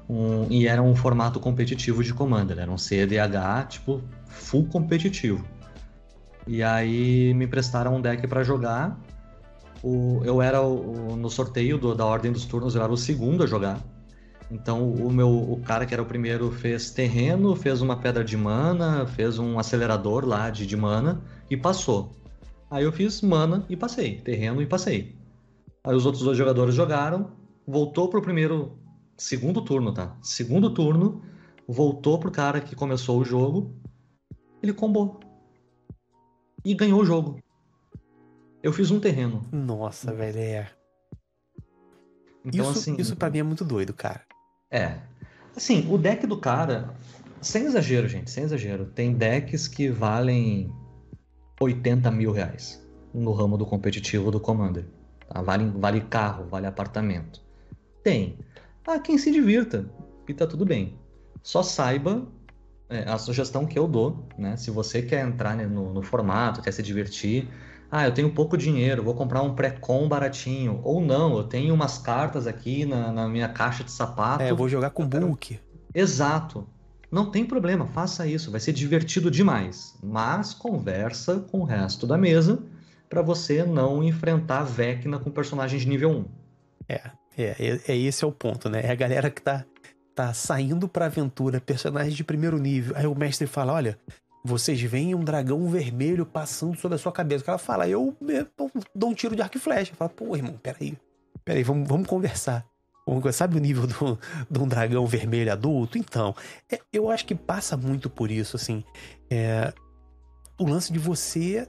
um, e era um formato competitivo de Commander, era um CDH, tipo, full competitivo. E aí me prestaram um deck para jogar. O, eu era o, no sorteio do, da ordem dos turnos, eu era o segundo a jogar. Então o meu o cara que era o primeiro fez terreno, fez uma pedra de mana, fez um acelerador lá de, de mana e passou. Aí eu fiz mana e passei, terreno e passei. Aí os outros dois jogadores jogaram, voltou pro primeiro segundo turno, tá? Segundo turno, voltou pro cara que começou o jogo, ele combou. E ganhou o jogo. Eu fiz um terreno. Nossa, velho, é. Então, isso, assim, isso pra mim é muito doido, cara. É. Assim, o deck do cara, sem exagero, gente, sem exagero, tem decks que valem 80 mil reais no ramo do competitivo do Commander. Tá? Vale, vale carro, vale apartamento. Tem. Ah, quem se divirta. E tá tudo bem. Só saiba é, a sugestão que eu dou, né? Se você quer entrar né, no, no, formato, quer se divertir, ah, eu tenho pouco dinheiro, vou comprar um pré-com baratinho. Ou não, eu tenho umas cartas aqui na, na minha caixa de sapato. É, eu vou jogar com book. Exato. Não tem problema, faça isso, vai ser divertido demais. Mas conversa com o resto da mesa para você não enfrentar a Vecna com personagens de nível 1. É, é, é, é, esse é o ponto, né? É a galera que tá, tá saindo pra aventura, personagens de primeiro nível. Aí o mestre fala: olha, vocês veem um dragão vermelho passando sobre a sua cabeça. O cara fala, eu, eu dou um tiro de arco e flecha. Fala, pô, irmão, peraí. Peraí, vamos, vamos conversar. Sabe o nível do, de um dragão vermelho adulto? Então, é, eu acho que passa muito por isso, assim. É, o lance de você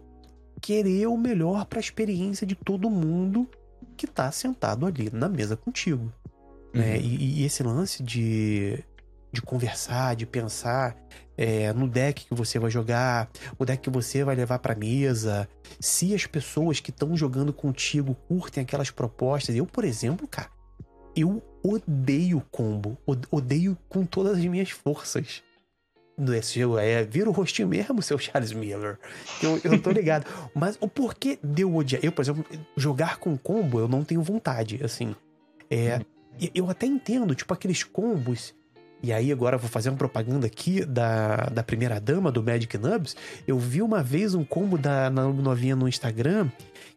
querer o melhor para a experiência de todo mundo que tá sentado ali na mesa contigo. Né? Uhum. Né? E, e, esse lance de, de conversar, de pensar é, no deck que você vai jogar, o deck que você vai levar pra mesa, se as pessoas que estão jogando contigo curtem aquelas propostas. Eu, por exemplo, cara, eu odeio combo. Odeio com todas as minhas forças. Esse jogo é, vira o rostinho mesmo, seu Charles Miller. Eu, eu tô ligado. Mas o porquê de eu odiar? Eu, por exemplo, jogar com combo, eu não tenho vontade, assim. É, uhum. eu até entendo, tipo, aqueles combos. E aí, agora vou fazer uma propaganda aqui da, da primeira dama do Magic Nubs. Eu vi uma vez um combo da novinha no Instagram,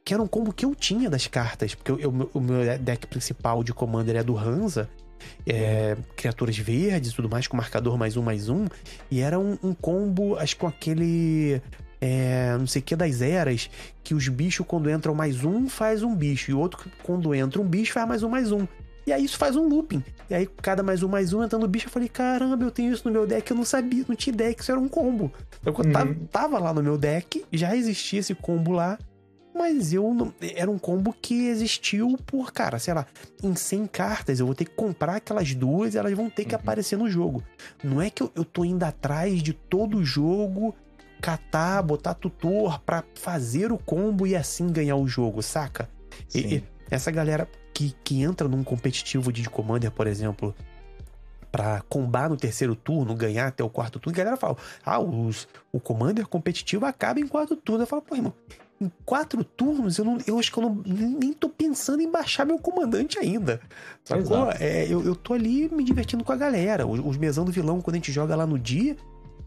que era um combo que eu tinha das cartas, porque eu, o meu deck principal de Commander é do Hansa é, criaturas verdes tudo mais, com marcador mais um, mais um. E era um, um combo, acho que com aquele. É, não sei o que das eras, que os bichos, quando entram mais um, faz um bicho, e o outro, quando entra um bicho, faz mais um, mais um. E aí isso faz um looping. E aí, cada mais um, mais um, entrando bicho, eu falei, caramba, eu tenho isso no meu deck, eu não sabia, não tinha ideia que isso era um combo. Eu uhum. tava, tava lá no meu deck, já existia esse combo lá, mas eu não. Era um combo que existiu por, cara, sei lá, em 100 cartas eu vou ter que comprar aquelas duas e elas vão ter que uhum. aparecer no jogo. Não é que eu, eu tô indo atrás de todo o jogo, catar, botar tutor para fazer o combo e assim ganhar o jogo, saca? E, e, essa galera que, que entra num competitivo de Commander, por exemplo, para combar no terceiro turno, ganhar até o quarto turno, a galera fala: ah, os, o Commander competitivo acaba em quarto turno. Eu falo, pô, irmão, em quatro turnos, eu, não, eu acho que eu não, nem tô pensando em baixar meu comandante ainda. Sacou? É, eu, eu tô ali me divertindo com a galera. Os, os mesão do vilão, quando a gente joga lá no dia,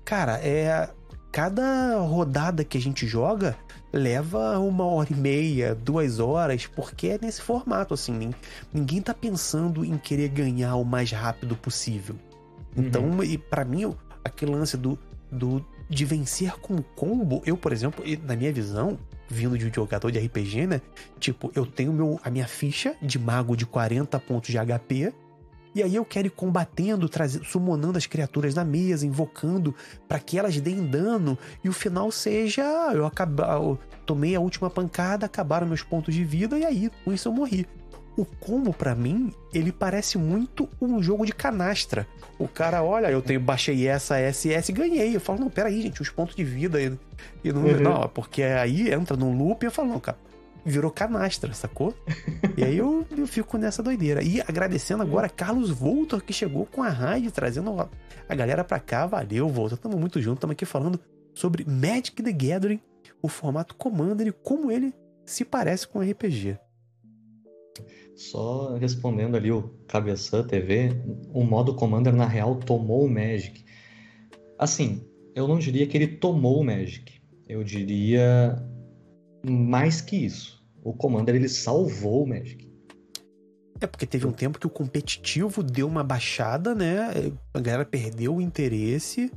cara, é. Cada rodada que a gente joga leva uma hora e meia, duas horas, porque é nesse formato, assim. Ninguém tá pensando em querer ganhar o mais rápido possível. Então, uhum. e para mim, aquele lance do, do de vencer com combo, eu, por exemplo, na minha visão, vindo de um jogador de RPG, né? Tipo, eu tenho meu, a minha ficha de mago de 40 pontos de HP. E aí eu quero ir combatendo, trazendo, summonando as criaturas na mesa, invocando para que elas deem dano e o final seja eu acabar, eu tomei a última pancada, acabaram meus pontos de vida e aí com isso eu morri. O combo para mim, ele parece muito um jogo de canastra. O cara, olha, eu tenho, baixei essa, SS e ganhei. Eu falo, não, peraí, gente, os pontos de vida. E, e não, uhum. não, porque aí entra num loop e eu falo, não, cara, virou canastra, sacou? e aí eu, eu fico nessa doideira. E agradecendo agora Carlos Voltor, que chegou com a rádio, trazendo a galera pra cá. Valeu, Voltor. Tamo muito junto, tamo aqui falando sobre Magic the Gathering, o formato Commander e como ele se parece com RPG. Só respondendo ali o Cabeça TV, o modo Commander na real tomou o Magic. Assim, eu não diria que ele tomou o Magic. Eu diria mais que isso. O Commander ele salvou o Magic. É porque teve um tempo que o competitivo deu uma baixada, né? A galera perdeu o interesse.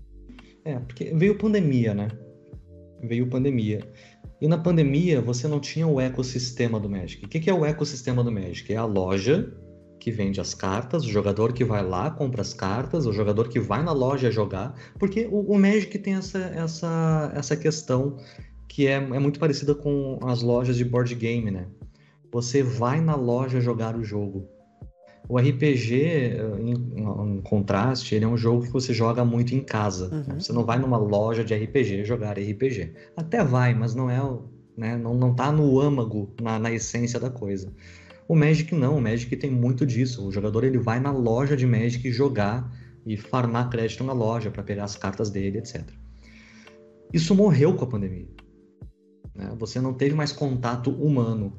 É, porque veio pandemia, né? Veio pandemia. E na pandemia você não tinha o ecossistema do Magic. O que é o ecossistema do Magic? É a loja que vende as cartas, o jogador que vai lá compra as cartas, o jogador que vai na loja jogar, porque o, o Magic tem essa, essa, essa questão que é, é muito parecida com as lojas de board game, né? Você vai na loja jogar o jogo. O RPG, em, em, contraste, ele é um jogo que você joga muito em casa. Uhum. Né? Você não vai numa loja de RPG jogar RPG. Até vai, mas não é, né? Não, não tá no âmago, na, na essência da coisa. O Magic não, o Magic tem muito disso. O jogador ele vai na loja de Magic jogar e farmar crédito na loja para pegar as cartas dele, etc. Isso morreu com a pandemia. Né? Você não teve mais contato humano.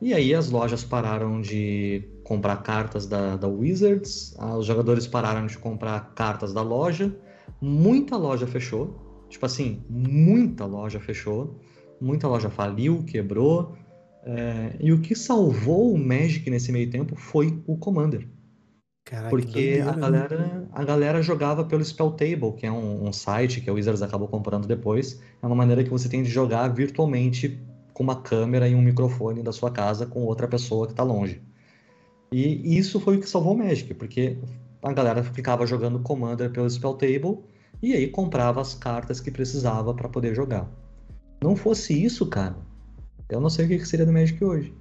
E aí as lojas pararam de comprar cartas da, da Wizards, os jogadores pararam de comprar cartas da loja, muita loja fechou. Tipo assim, muita loja fechou, muita loja faliu, quebrou, é, e o que salvou o Magic nesse meio tempo foi o Commander. Caraca, porque a né? galera, a galera jogava pelo Spell Table, que é um, um, site que a Wizards acabou comprando depois. É uma maneira que você tem de jogar virtualmente com uma câmera e um microfone da sua casa com outra pessoa que está longe. E isso foi o que salvou o Magic, porque a galera ficava jogando Commander pelo Spell Table e aí comprava as cartas que precisava para poder jogar. Não fosse isso, cara, eu não sei o que seria do Magic hoje.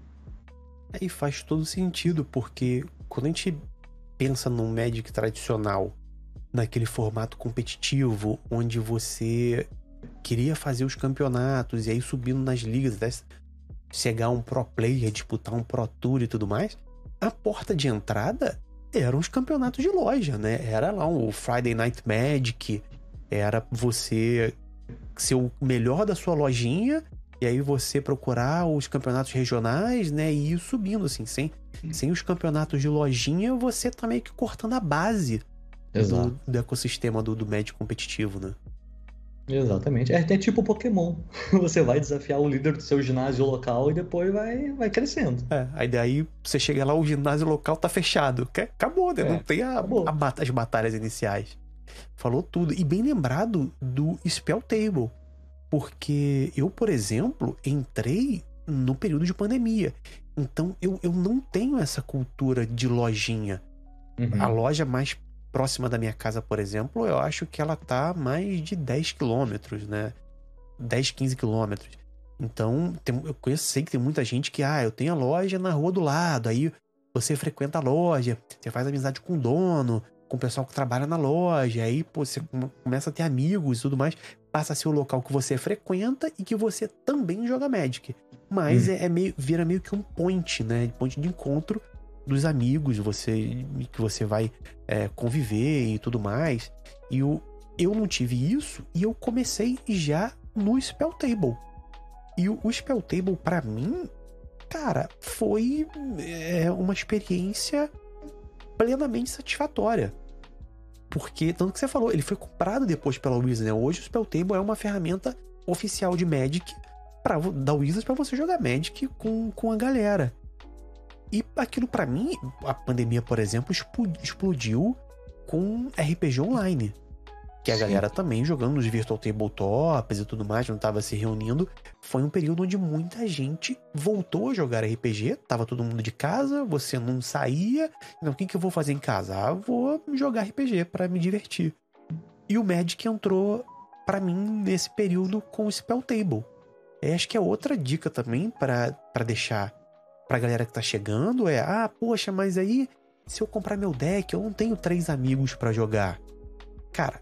E faz todo sentido, porque quando a gente pensa num Magic tradicional, naquele formato competitivo, onde você queria fazer os campeonatos e aí subindo nas ligas, até chegar um pro player, disputar um pro tour e tudo mais, a porta de entrada eram os campeonatos de loja, né? Era lá o Friday Night Magic, era você ser o melhor da sua lojinha e aí você procurar os campeonatos regionais, né? E ir subindo, assim, sem, sem os campeonatos de lojinha, você tá meio que cortando a base do, do, ecossistema do, do médio competitivo, né? Exatamente. É até tipo Pokémon. Você vai desafiar o líder do seu ginásio local e depois vai, vai crescendo. É, aí daí você chega lá, o ginásio local tá fechado. Acabou, né? É, Não tem a, a, as batalhas iniciais. Falou tudo. E bem lembrado do Spell Table. Porque eu, por exemplo, entrei no período de pandemia. Então eu, eu não tenho essa cultura de lojinha. Uhum. A loja mais próxima da minha casa, por exemplo, eu acho que ela tá mais de 10 quilômetros, né? 10, 15 quilômetros. Então, tem, eu conheço, sei que tem muita gente que, ah, eu tenho a loja na rua do lado, aí você frequenta a loja, você faz amizade com o dono, com o pessoal que trabalha na loja, aí pô, você começa a ter amigos e tudo mais, passa a ser o local que você frequenta e que você também joga Magic. Mas hum. é, é, meio, vira meio que um point, né? Point de encontro dos amigos, você que você vai é, conviver e tudo mais. E o, eu não tive isso e eu comecei já no Spell Table. E o, o Spell Table, para mim, cara, foi é, uma experiência plenamente satisfatória. Porque, tanto que você falou, ele foi comprado depois pela Wizards, né? Hoje o Spell Table é uma ferramenta oficial de Magic pra, da Wizards para você jogar Magic com, com a galera. E aquilo para mim, a pandemia, por exemplo, explodiu com RPG online que a galera também jogando nos virtual tabletops e tudo mais, não tava se reunindo. Foi um período onde muita gente voltou a jogar RPG, tava todo mundo de casa, você não saía. Então, o que, que eu vou fazer em casa? Ah, vou jogar RPG para me divertir. E o Magic entrou para mim nesse período com o Spell Table. É, acho que é outra dica também para deixar pra galera que tá chegando é: ah, poxa, mas aí se eu comprar meu deck, eu não tenho três amigos para jogar. Cara,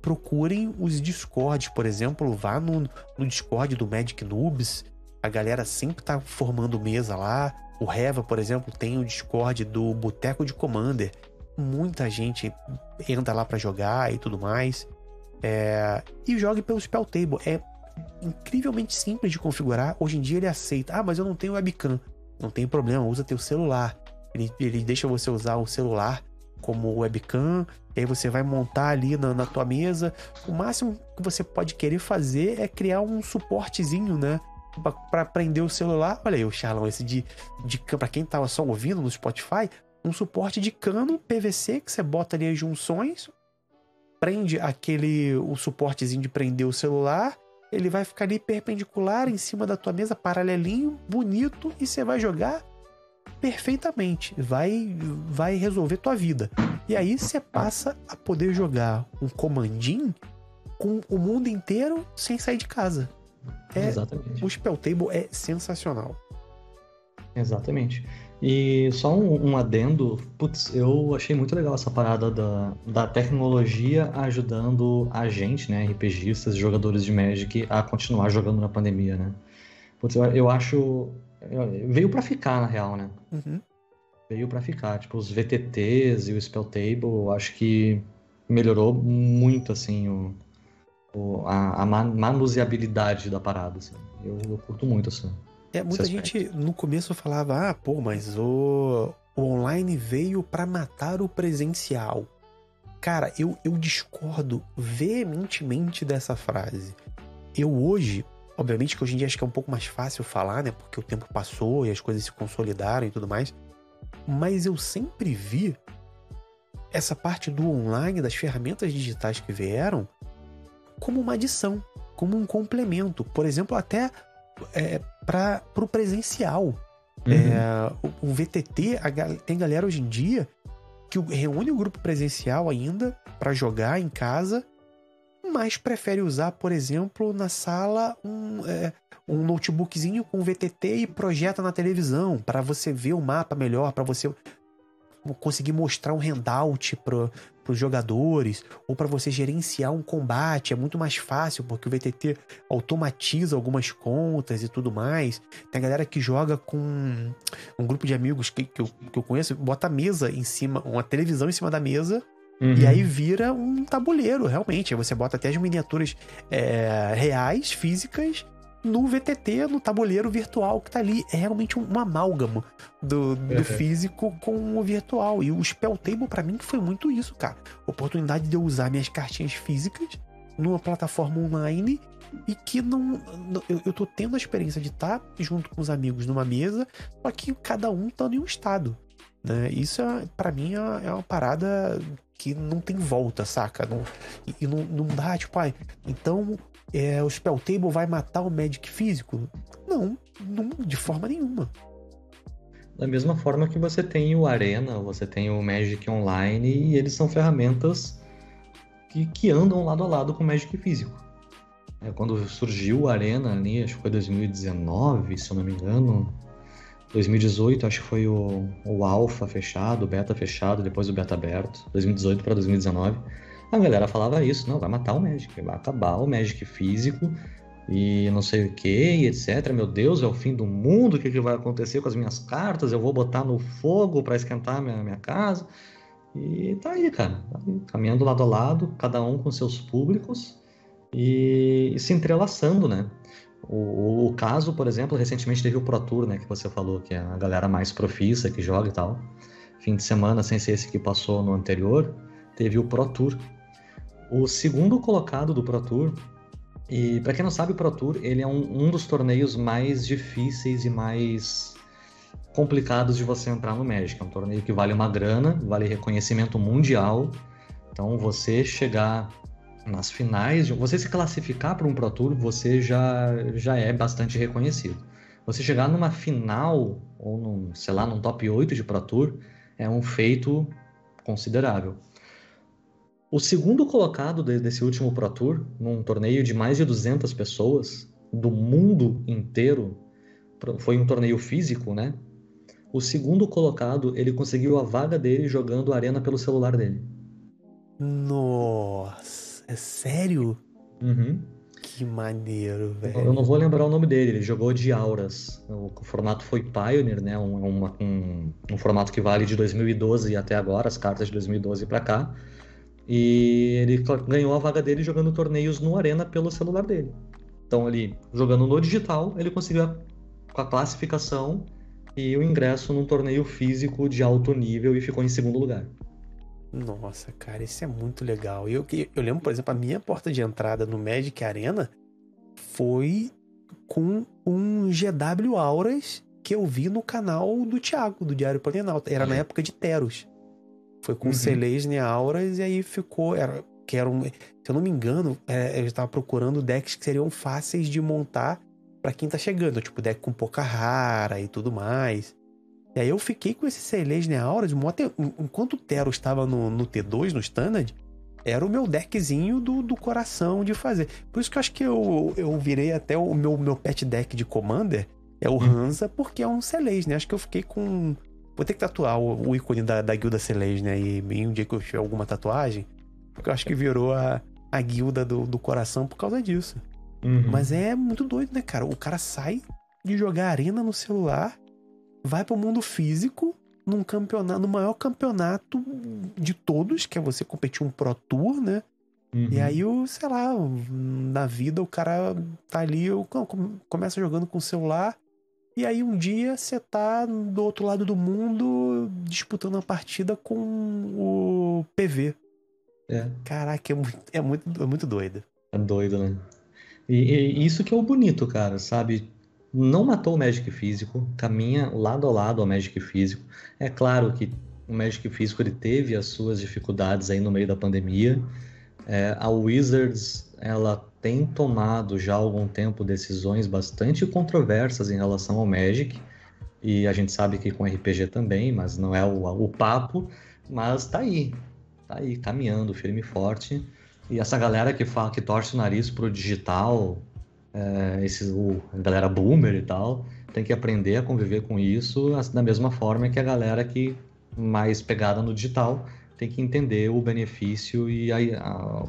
procurem os Discords, por exemplo, vá no, no Discord do Magic Noobs, A galera sempre tá formando mesa lá. O Reva, por exemplo, tem o Discord do Boteco de Commander. Muita gente entra lá para jogar e tudo mais. É... E jogue pelo Spell Table. É incrivelmente simples de configurar. Hoje em dia ele aceita. Ah, mas eu não tenho webcam. Não tem problema, usa teu celular. Ele, ele deixa você usar o celular como webcam, e aí você vai montar ali na, na tua mesa. O máximo que você pode querer fazer é criar um suportezinho, né? para prender o celular. Olha aí o Charlão, esse de, de para quem tava só ouvindo no Spotify, um suporte de cano PVC que você bota ali as junções, prende aquele o suportezinho de prender o celular, ele vai ficar ali perpendicular em cima da tua mesa, paralelinho, bonito e você vai jogar perfeitamente, vai vai resolver tua vida. E aí você passa a poder jogar um comandinho com o mundo inteiro sem sair de casa. É, Exatamente. O Spell Table é sensacional. Exatamente. E só um, um, adendo, putz, eu achei muito legal essa parada da, da tecnologia ajudando a gente, né, RPGistas, jogadores de Magic, a continuar jogando na pandemia, né? Putz, eu, eu acho. Veio para ficar, na real, né? Uhum. Veio para ficar. Tipo, os VTTs e o Spell Table, eu acho que melhorou muito, assim, o, o a, a manuseabilidade da parada, assim. Eu, eu curto muito, assim. É, muita gente no começo falava, ah, pô, mas o, o online veio para matar o presencial. Cara, eu, eu discordo veementemente dessa frase. Eu hoje, obviamente que hoje em dia acho que é um pouco mais fácil falar, né? Porque o tempo passou e as coisas se consolidaram e tudo mais. Mas eu sempre vi essa parte do online, das ferramentas digitais que vieram, como uma adição, como um complemento. Por exemplo, até é, para o presencial. Uhum. É, o, o, VTT, a, tem galera hoje em dia que reúne o grupo presencial ainda para jogar em casa, mas prefere usar, por exemplo, na sala um, é, um notebookzinho com VTT e projeta na televisão para você ver o mapa melhor, para você conseguir mostrar um handout para os jogadores ou para você gerenciar um combate é muito mais fácil porque o VTT automatiza algumas contas e tudo mais. Tem a galera que joga com um grupo de amigos que, que, eu, que eu conheço, bota a mesa em cima, uma televisão em cima da mesa Uhum. E aí vira um tabuleiro, realmente. Aí você bota até as miniaturas é, reais, físicas, no VTT, no tabuleiro virtual que tá ali. É realmente um, um amálgama do, do uhum. físico com o virtual. E o Spell Table, pra mim, foi muito isso, cara. Oportunidade de eu usar minhas cartinhas físicas numa plataforma online e que não. Eu, eu tô tendo a experiência de estar tá junto com os amigos numa mesa, só que cada um tá em um estado. Né? Isso, é, para mim, é, é uma parada que não tem volta, saca? Não, e não, não dá, tipo, ai, então é, o Spell Table vai matar o Magic físico? Não, não, de forma nenhuma. Da mesma forma que você tem o Arena, você tem o Magic Online, e eles são ferramentas que, que andam lado a lado com o Magic físico. É, quando surgiu o Arena ali, acho que foi 2019, se eu não me engano, 2018 acho que foi o, o Alpha fechado, o Beta fechado, depois o Beta aberto, 2018 para 2019 a galera falava isso, não, vai matar o Magic, vai acabar o Magic físico e não sei o que, etc. Meu Deus, é o fim do mundo, o que, que vai acontecer com as minhas cartas? Eu vou botar no fogo para esquentar minha, minha casa. E tá aí, cara, tá aí, caminhando lado a lado, cada um com seus públicos e, e se entrelaçando, né? O, o, caso, por exemplo, recentemente teve o Pro Tour, né, que você falou, que é a galera mais profissa que joga e tal. Fim de semana, sem ser esse que passou no anterior, teve o Pro Tour, o segundo colocado do Pro Tour. E para quem não sabe, o Pro Tour ele é um, um dos torneios mais difíceis e mais complicados de você entrar no Magic. É um torneio que vale uma grana, vale reconhecimento mundial. Então, você chegar nas finais, você se classificar para um Pro Tour, você já, já é bastante reconhecido. Você chegar numa final, ou num, sei lá, num top 8 de Pro Tour, é um feito considerável. O segundo colocado desse último Pro Tour, num torneio de mais de 200 pessoas do mundo inteiro, foi um torneio físico, né? O segundo colocado, ele conseguiu a vaga dele jogando arena pelo celular dele. Nossa, é sério? Uhum. Que maneiro, velho. Eu não vou lembrar o nome dele, ele jogou de Auras. O, formato foi Pioneer, né? Um, um, um, formato que vale de 2012 até agora, as cartas de 2012 para cá. E ele ganhou a vaga dele jogando torneios no Arena pelo celular dele. Então, ele jogando no digital, ele conseguiu a, a classificação e o ingresso num torneio físico de alto nível e ficou em segundo lugar. Nossa, cara, isso é muito legal. Eu, eu lembro, por exemplo, a minha porta de entrada no Magic Arena foi com um GW Auras que eu vi no canal do Thiago, do Diário Planalto. Era na época de Teros. Foi com uhum. Celesne Auras e aí ficou. Era, que era um, se eu não me engano, é, eu estava procurando decks que seriam fáceis de montar para quem tá chegando. Tipo, deck com pouca rara e tudo mais. E aí eu fiquei com esse Celesne Aura de moto. Enquanto o Tero estava no, no, T2, no Standard, era o meu deckzinho do, do coração de fazer. Por isso que eu acho que eu, eu virei até o meu, meu pet deck de Commander. É o hum. Hansa, porque é um Celesne. Acho que eu fiquei com. Vou ter que tatuar o, o ícone da, da guilda Celesne aí em um dia que eu tiver alguma tatuagem. Porque eu acho que virou a, a guilda do, do coração por causa disso. Uhum. Mas é muito doido, né, cara? O cara sai de jogar arena no celular vai para o mundo físico num campeonato, no maior campeonato de todos, que é você competir um Pro Tour, né? Uhum. E aí, o, sei lá, na vida o cara tá ali, começa jogando com o celular, e aí um dia você tá do outro lado do mundo disputando a partida com o PV. É. Caraca, é muito, é muito, é muito doido. É doido, né? E, e, isso que é o bonito, cara, sabe? não matou o Magic físico, caminha lado a lado ao Magic físico. É claro que o Magic físico ele teve as suas dificuldades aí no meio da pandemia. É, a Wizards ela tem tomado já há algum tempo decisões bastante controversas em relação ao Magic e a gente sabe que com RPG também, mas não é o, o papo, mas tá aí, tá aí caminhando firme e forte. E essa galera que fala que torce o nariz pro digital, é, esses, o, a galera boomer e tal, tem que aprender a conviver com isso da mesma forma que a galera que mais pegada no digital tem que entender o benefício e a, a,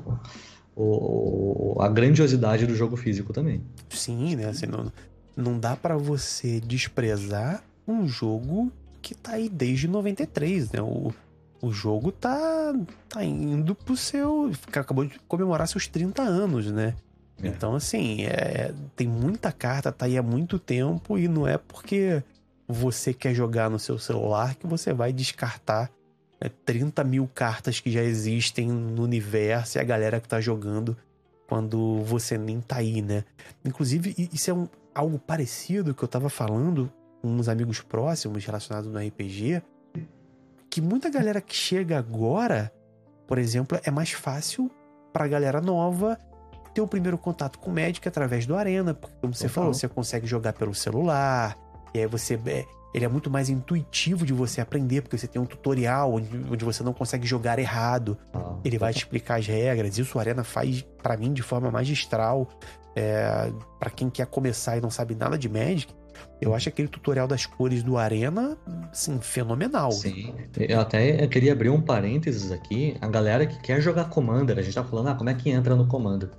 a, a grandiosidade do jogo físico também. Sim, né? Assim, não, não dá para você desprezar um jogo que tá aí desde 93, né? O, o jogo tá, tá indo pro seu. Acabou de comemorar seus 30 anos, né? É. Então, assim, é, tem muita carta, tá aí há muito tempo e não é porque você quer jogar no seu celular que você vai descartar né, 30 mil cartas que já existem no universo e a galera que tá jogando quando você nem tá aí, né? Inclusive, isso é um, algo parecido que eu tava falando com uns amigos próximos relacionados no RPG, que muita galera que chega agora, por exemplo, é mais fácil pra galera nova ter o primeiro contato com o médico através do Arena, porque, como você falou, você consegue jogar pelo celular, e aí você. É, ele é muito mais intuitivo de você aprender, porque você tem um tutorial onde, onde você não consegue jogar errado. Ah, ele vai te explicar as regras. Isso o Arena faz, para mim, de forma magistral. É, para quem quer começar e não sabe nada de Magic, eu acho aquele tutorial das cores do Arena, assim, fenomenal. Sim. Eu até queria abrir um parênteses aqui. A galera que quer jogar Commander, a gente tá falando, ah, como é que entra no Commander?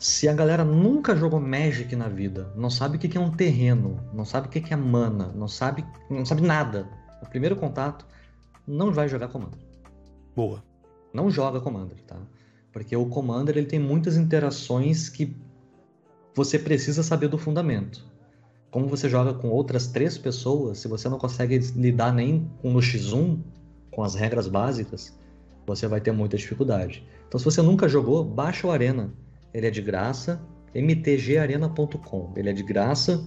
Se a galera nunca jogou Magic na vida, não sabe o que é um terreno, não sabe o que é mana, não sabe, não sabe nada, o primeiro contato, não vai jogar Commander. Boa. Não joga Commander, tá? Porque o Commander ele tem muitas interações que você precisa saber do fundamento. Como você joga com outras três pessoas, se você não consegue lidar nem com no X1, com as regras básicas, você vai ter muita dificuldade. Então, se você nunca jogou, baixa o Arena ele é de graça, mtgarena.com. Ele é de graça,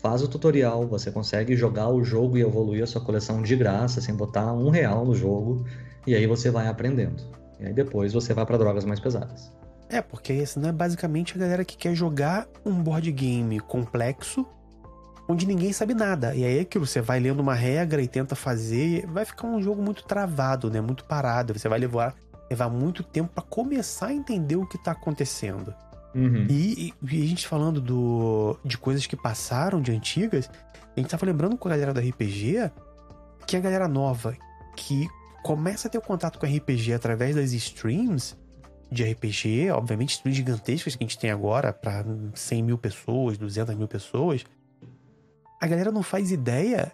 faz o tutorial, você consegue jogar o jogo e evoluir a sua coleção de graça, sem botar um real no jogo, e aí você vai aprendendo. E aí depois você vai para drogas mais pesadas. É, porque esse não é basicamente a galera que quer jogar um board game complexo onde ninguém sabe nada. E aí é aquilo, você vai lendo uma regra e tenta fazer, vai ficar um jogo muito travado, né? Muito parado. Você vai levar levar muito tempo para começar a entender o que tá acontecendo. Uhum. E, e, a gente falando do, de coisas que passaram de antigas, a gente tava lembrando com a galera do RPG que a galera nova que começa a ter contato com RPG através das streams de RPG, obviamente streams gigantescas que a gente tem agora para 100 mil pessoas, 200 mil pessoas, a galera não faz ideia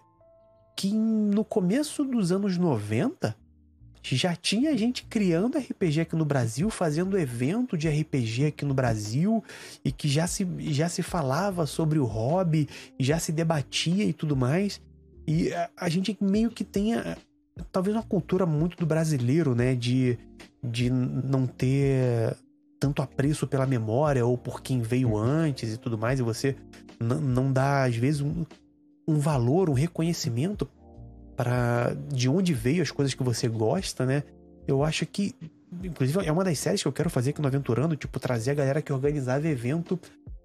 que no começo dos anos 90 já tinha gente criando RPG aqui no Brasil, fazendo evento de RPG aqui no Brasil e que já se, já se falava sobre o hobby, já se debatia e tudo mais. E a, a gente meio que tem a, talvez uma cultura muito do brasileiro, né? De, de não ter tanto apreço pela memória ou por quem veio uhum. antes e tudo mais, e você não dá, às vezes, um, um valor, um reconhecimento para de onde veio as coisas que você gosta, né? Eu acho que, inclusive, é uma das séries que eu quero fazer aqui no Aventurando, tipo, trazer a galera que organizava evento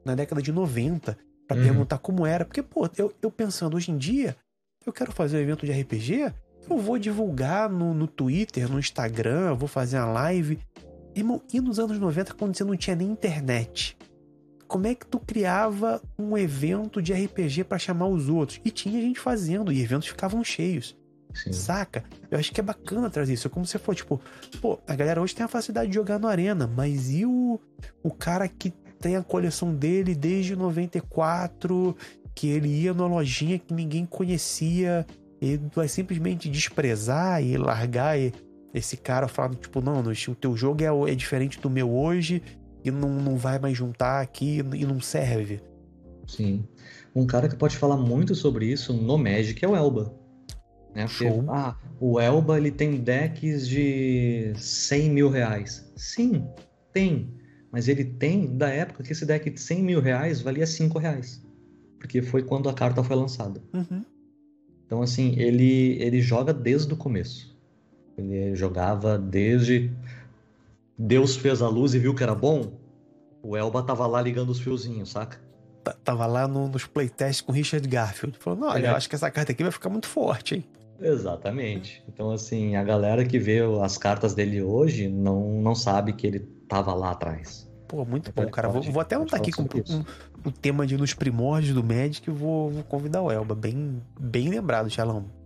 na década de 90 para uhum. perguntar como era. Porque, pô, eu, eu pensando, hoje em dia, eu quero fazer um evento de RPG, eu vou divulgar no, no Twitter, no Instagram, vou fazer uma live. Irmão, e nos anos 90, quando você não tinha nem internet? Como é que tu criava um evento de RPG para chamar os outros? E tinha gente fazendo, e eventos ficavam cheios. Sim. Saca? Eu acho que é bacana trazer isso. É como se for, tipo, pô, a galera hoje tem a facilidade de jogar no Arena, mas e o, o cara que tem a coleção dele desde 94, que ele ia numa lojinha que ninguém conhecia, e vai simplesmente desprezar e largar esse cara falando, tipo, não, o teu jogo é, é diferente do meu hoje e não, não vai mais juntar aqui e não serve. Sim. Um cara que pode falar muito sobre isso no Magic é o Elba. Né? Porque, Show. ah, o Elba ele tem decks de 100 mil reais. Sim, tem. Mas ele tem da época que esse deck de 100 mil reais valia 5 reais. Porque foi quando a carta foi lançada. Uhum. Então, assim, ele, ele joga desde o começo. Ele jogava desde Deus fez a luz e viu que era bom, o Elba tava lá ligando os fiozinhos, saca? Tava lá no, nos playtests com Richard Garfield. Falando, olha, é. eu acho que essa carta aqui vai ficar muito forte, hein? Exatamente. Então, assim, a galera que vê as cartas dele hoje não, não sabe que ele tava lá atrás. Pô, muito bom, cara. Vou, vou, até anotar aqui com um, o tema de nos primórdios do Magic e vou, vou convidar o Elba. Bem, bem lembrado, Xalão.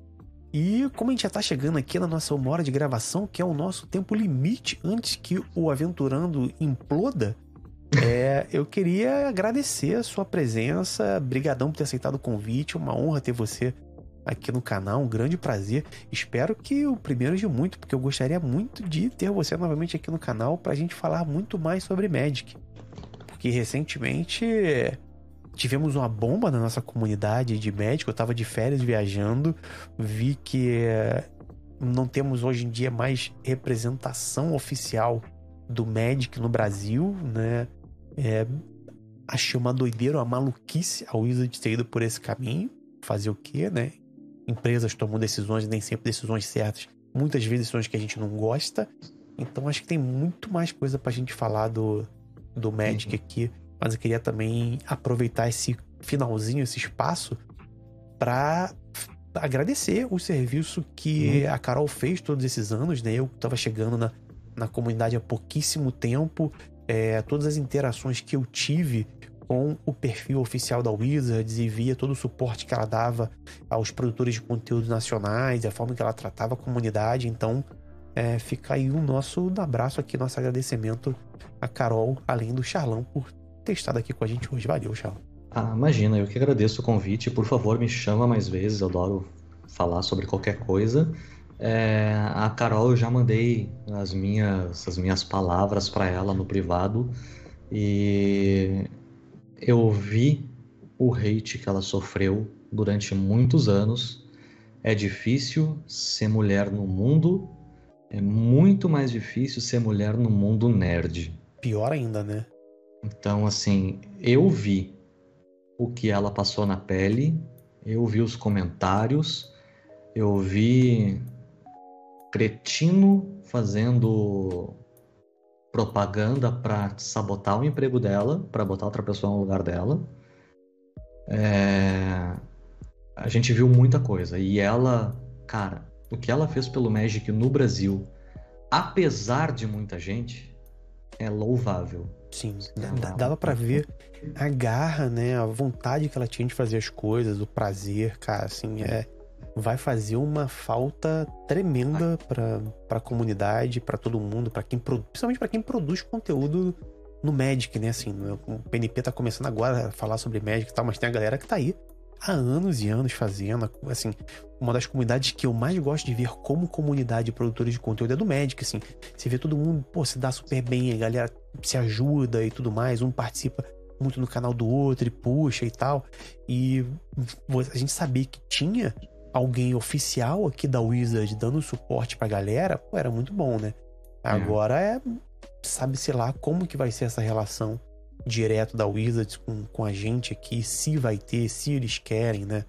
E como a gente já tá chegando aqui na nossa uma hora de gravação, que é o nosso tempo limite antes que o Aventurando imploda, é, eu queria agradecer a sua presença. Brigadão por ter aceitado o convite. Uma honra ter você aqui no canal, um grande prazer. Espero que o primeiro de muito, porque eu gostaria muito de ter você novamente aqui no canal para a gente falar muito mais sobre Magic. Porque recentemente tivemos uma bomba na nossa comunidade de médico. Eu tava de férias viajando, vi que eh, não temos hoje em dia mais representação oficial do Magic no Brasil, né? É, achei uma doideira, uma maluquice a Wizard ter ido por esse caminho. Fazer o quê, né? Empresas tomam decisões, nem sempre decisões certas. Muitas vezes decisões que a gente não gosta. Então acho que tem muito mais coisa pra gente falar do, do Magic uhum. aqui mas eu queria também aproveitar esse finalzinho, esse espaço, para agradecer o serviço que uhum. a Carol fez todos esses anos, né? Eu estava chegando na, na comunidade há pouquíssimo tempo, é, todas as interações que eu tive com o perfil oficial da Wizards e via todo o suporte que ela dava aos produtores de conteúdo nacionais, a forma que ela tratava a comunidade. Então, é, fica aí o nosso abraço aqui, nosso agradecimento a Carol, além do Charlão, por ter estado aqui com a gente hoje. Valeu, Charles. Ah, imagina, eu que agradeço o convite. Por favor, me chama mais vezes, eu adoro falar sobre qualquer coisa. É, a Carol, eu já mandei as minhas, as minhas palavras para ela no privado e eu vi o hate que ela sofreu durante muitos anos. É difícil ser mulher no mundo, é muito mais difícil ser mulher no mundo nerd. Pior ainda, né? Então, assim, eu vi o que ela passou na pele, eu vi os comentários, eu vi cretino fazendo propaganda para sabotar o emprego dela, para botar outra pessoa no lugar dela. É... A gente viu muita coisa e ela, cara, o que ela fez pelo Magic no Brasil, apesar de muita gente, é louvável. Sim, dava para ver a garra, né? A vontade que ela tinha de fazer as coisas, o prazer, cara, assim, é, vai fazer uma falta tremenda para a comunidade, para todo mundo, para quem principalmente para quem produz conteúdo no Magic, né? Assim, o PNP tá começando agora a falar sobre Magic e tal, mas tem a galera que tá aí há anos e anos fazendo. Assim, uma das comunidades que eu mais gosto de ver como comunidade de produtores de conteúdo é do Magic, assim. Você vê todo mundo, pô, se dá super bem, a galera se ajuda e tudo mais, um participa muito no canal do outro e puxa e tal. E a gente sabia que tinha alguém oficial aqui da Wizard dando suporte pra galera, pô, era muito bom, né? Agora é, sabe-se lá como que vai ser essa relação direto da Wizards com, com a gente aqui, se vai ter, se eles querem, né?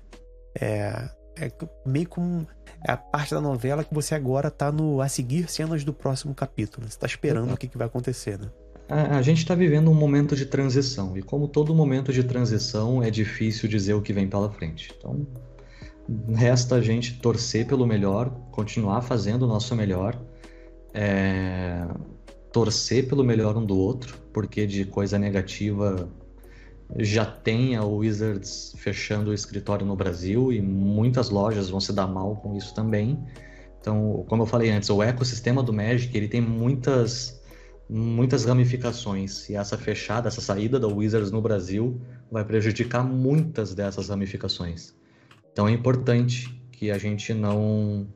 É, é meio como é a parte da novela que você agora tá no a seguir cenas do próximo capítulo. Você tá esperando o que, que vai acontecer, né? A, a gente está vivendo um momento de transição e como todo momento de transição é difícil dizer o que vem pela frente. Então resta a gente torcer pelo melhor, continuar fazendo o nosso melhor, é, torcer pelo melhor um do outro, porque de coisa negativa já tem a Wizards fechando o escritório no Brasil e muitas lojas vão se dar mal com isso também. Então, como eu falei antes, o ecossistema do Magic ele tem muitas muitas ramificações e essa fechada, essa saída da Wizards no Brasil vai prejudicar muitas dessas ramificações. Então é importante que a gente não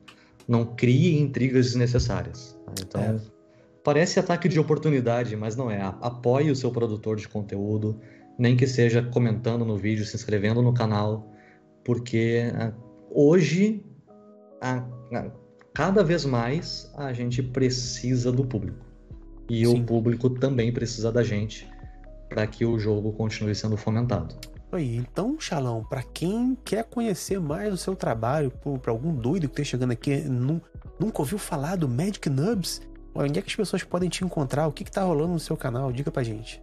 não crie intrigas desnecessárias. Tá? Então é. Parece ataque de oportunidade, mas não é. Apoie o seu produtor de conteúdo, nem que seja comentando no vídeo, se inscrevendo no canal, porque ah, hoje a, a, cada vez mais a gente precisa do público e Sim. o público também precisa da gente para que o jogo continue sendo fomentado. Aí, então, Xalão, para quem quer conhecer mais o seu trabalho, para algum doido que tá chegando aqui, nunca ouviu falar do Magic Nubs, onde é que as pessoas podem te encontrar? O que, que tá rolando no seu canal? Diga pra gente.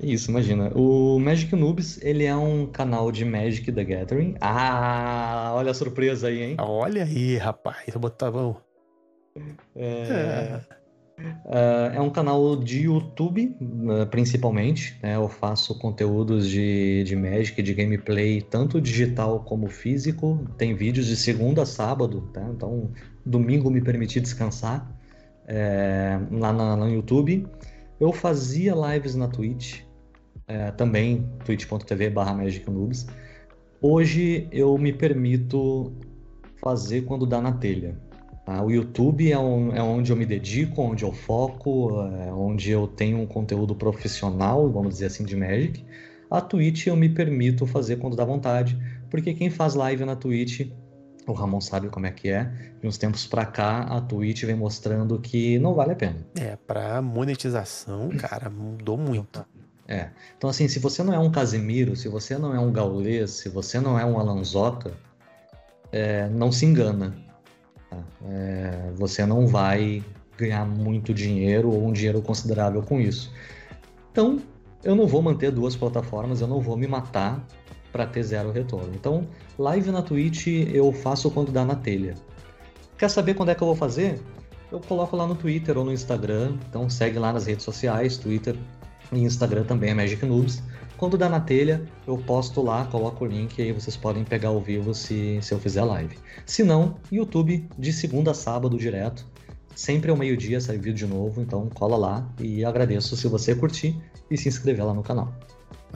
Isso, imagina. O Magic Noobs, ele é um canal de Magic the Gathering. Ah, olha a surpresa aí, hein? Olha aí, rapaz. Eu botava. É... é. Uh, é um canal de YouTube, uh, principalmente. Né? Eu faço conteúdos de, de Magic, de gameplay, tanto digital como físico. Tem vídeos de segunda a sábado, tá? então domingo me permiti descansar é, lá na, no YouTube. Eu fazia lives na Twitch, é, também twitch.tv barra. Hoje eu me permito fazer quando dá na telha. Tá? O YouTube é, um, é, onde eu me dedico, onde eu foco, é onde eu tenho um conteúdo profissional, vamos dizer assim, de Magic. A Twitch eu me permito fazer quando dá vontade, porque quem faz live na Twitch, o Ramon sabe como é que é, de uns tempos pra cá a Twitch vem mostrando que não vale a pena. É, pra monetização, cara, mudou muito. É. Então, assim, se você não é um Casemiro, se você não é um Gaulês, se você não é um Alanzoca, é, não se engana é, você não vai ganhar muito dinheiro ou um dinheiro considerável com isso. Então, eu não vou manter duas plataformas, eu não vou me matar para ter zero retorno. Então, live na Twitch eu faço quando dá na telha. Quer saber quando é que eu vou fazer? Eu coloco lá no Twitter ou no Instagram, então segue lá nas redes sociais, Twitter e Instagram também é Magic Noobs. Quando dá na telha, eu posto lá, coloco o link e aí vocês podem pegar ao vivo se, se eu fizer live. Se não, YouTube de segunda a sábado direto. Sempre ao meio-dia sai vídeo de novo, então cola lá e agradeço se você curtir e se inscrever lá no canal.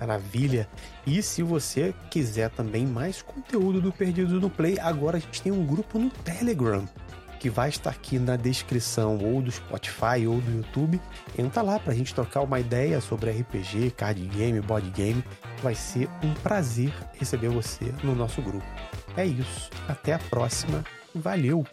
Maravilha! E se você quiser também mais conteúdo do Perdido no Play, agora a gente tem um grupo no Telegram que vai estar aqui na descrição ou do Spotify ou do YouTube. Entra lá para a gente trocar uma ideia sobre RPG, card game, board game. Vai ser um prazer receber você no nosso grupo. É isso. Até a próxima. Valeu!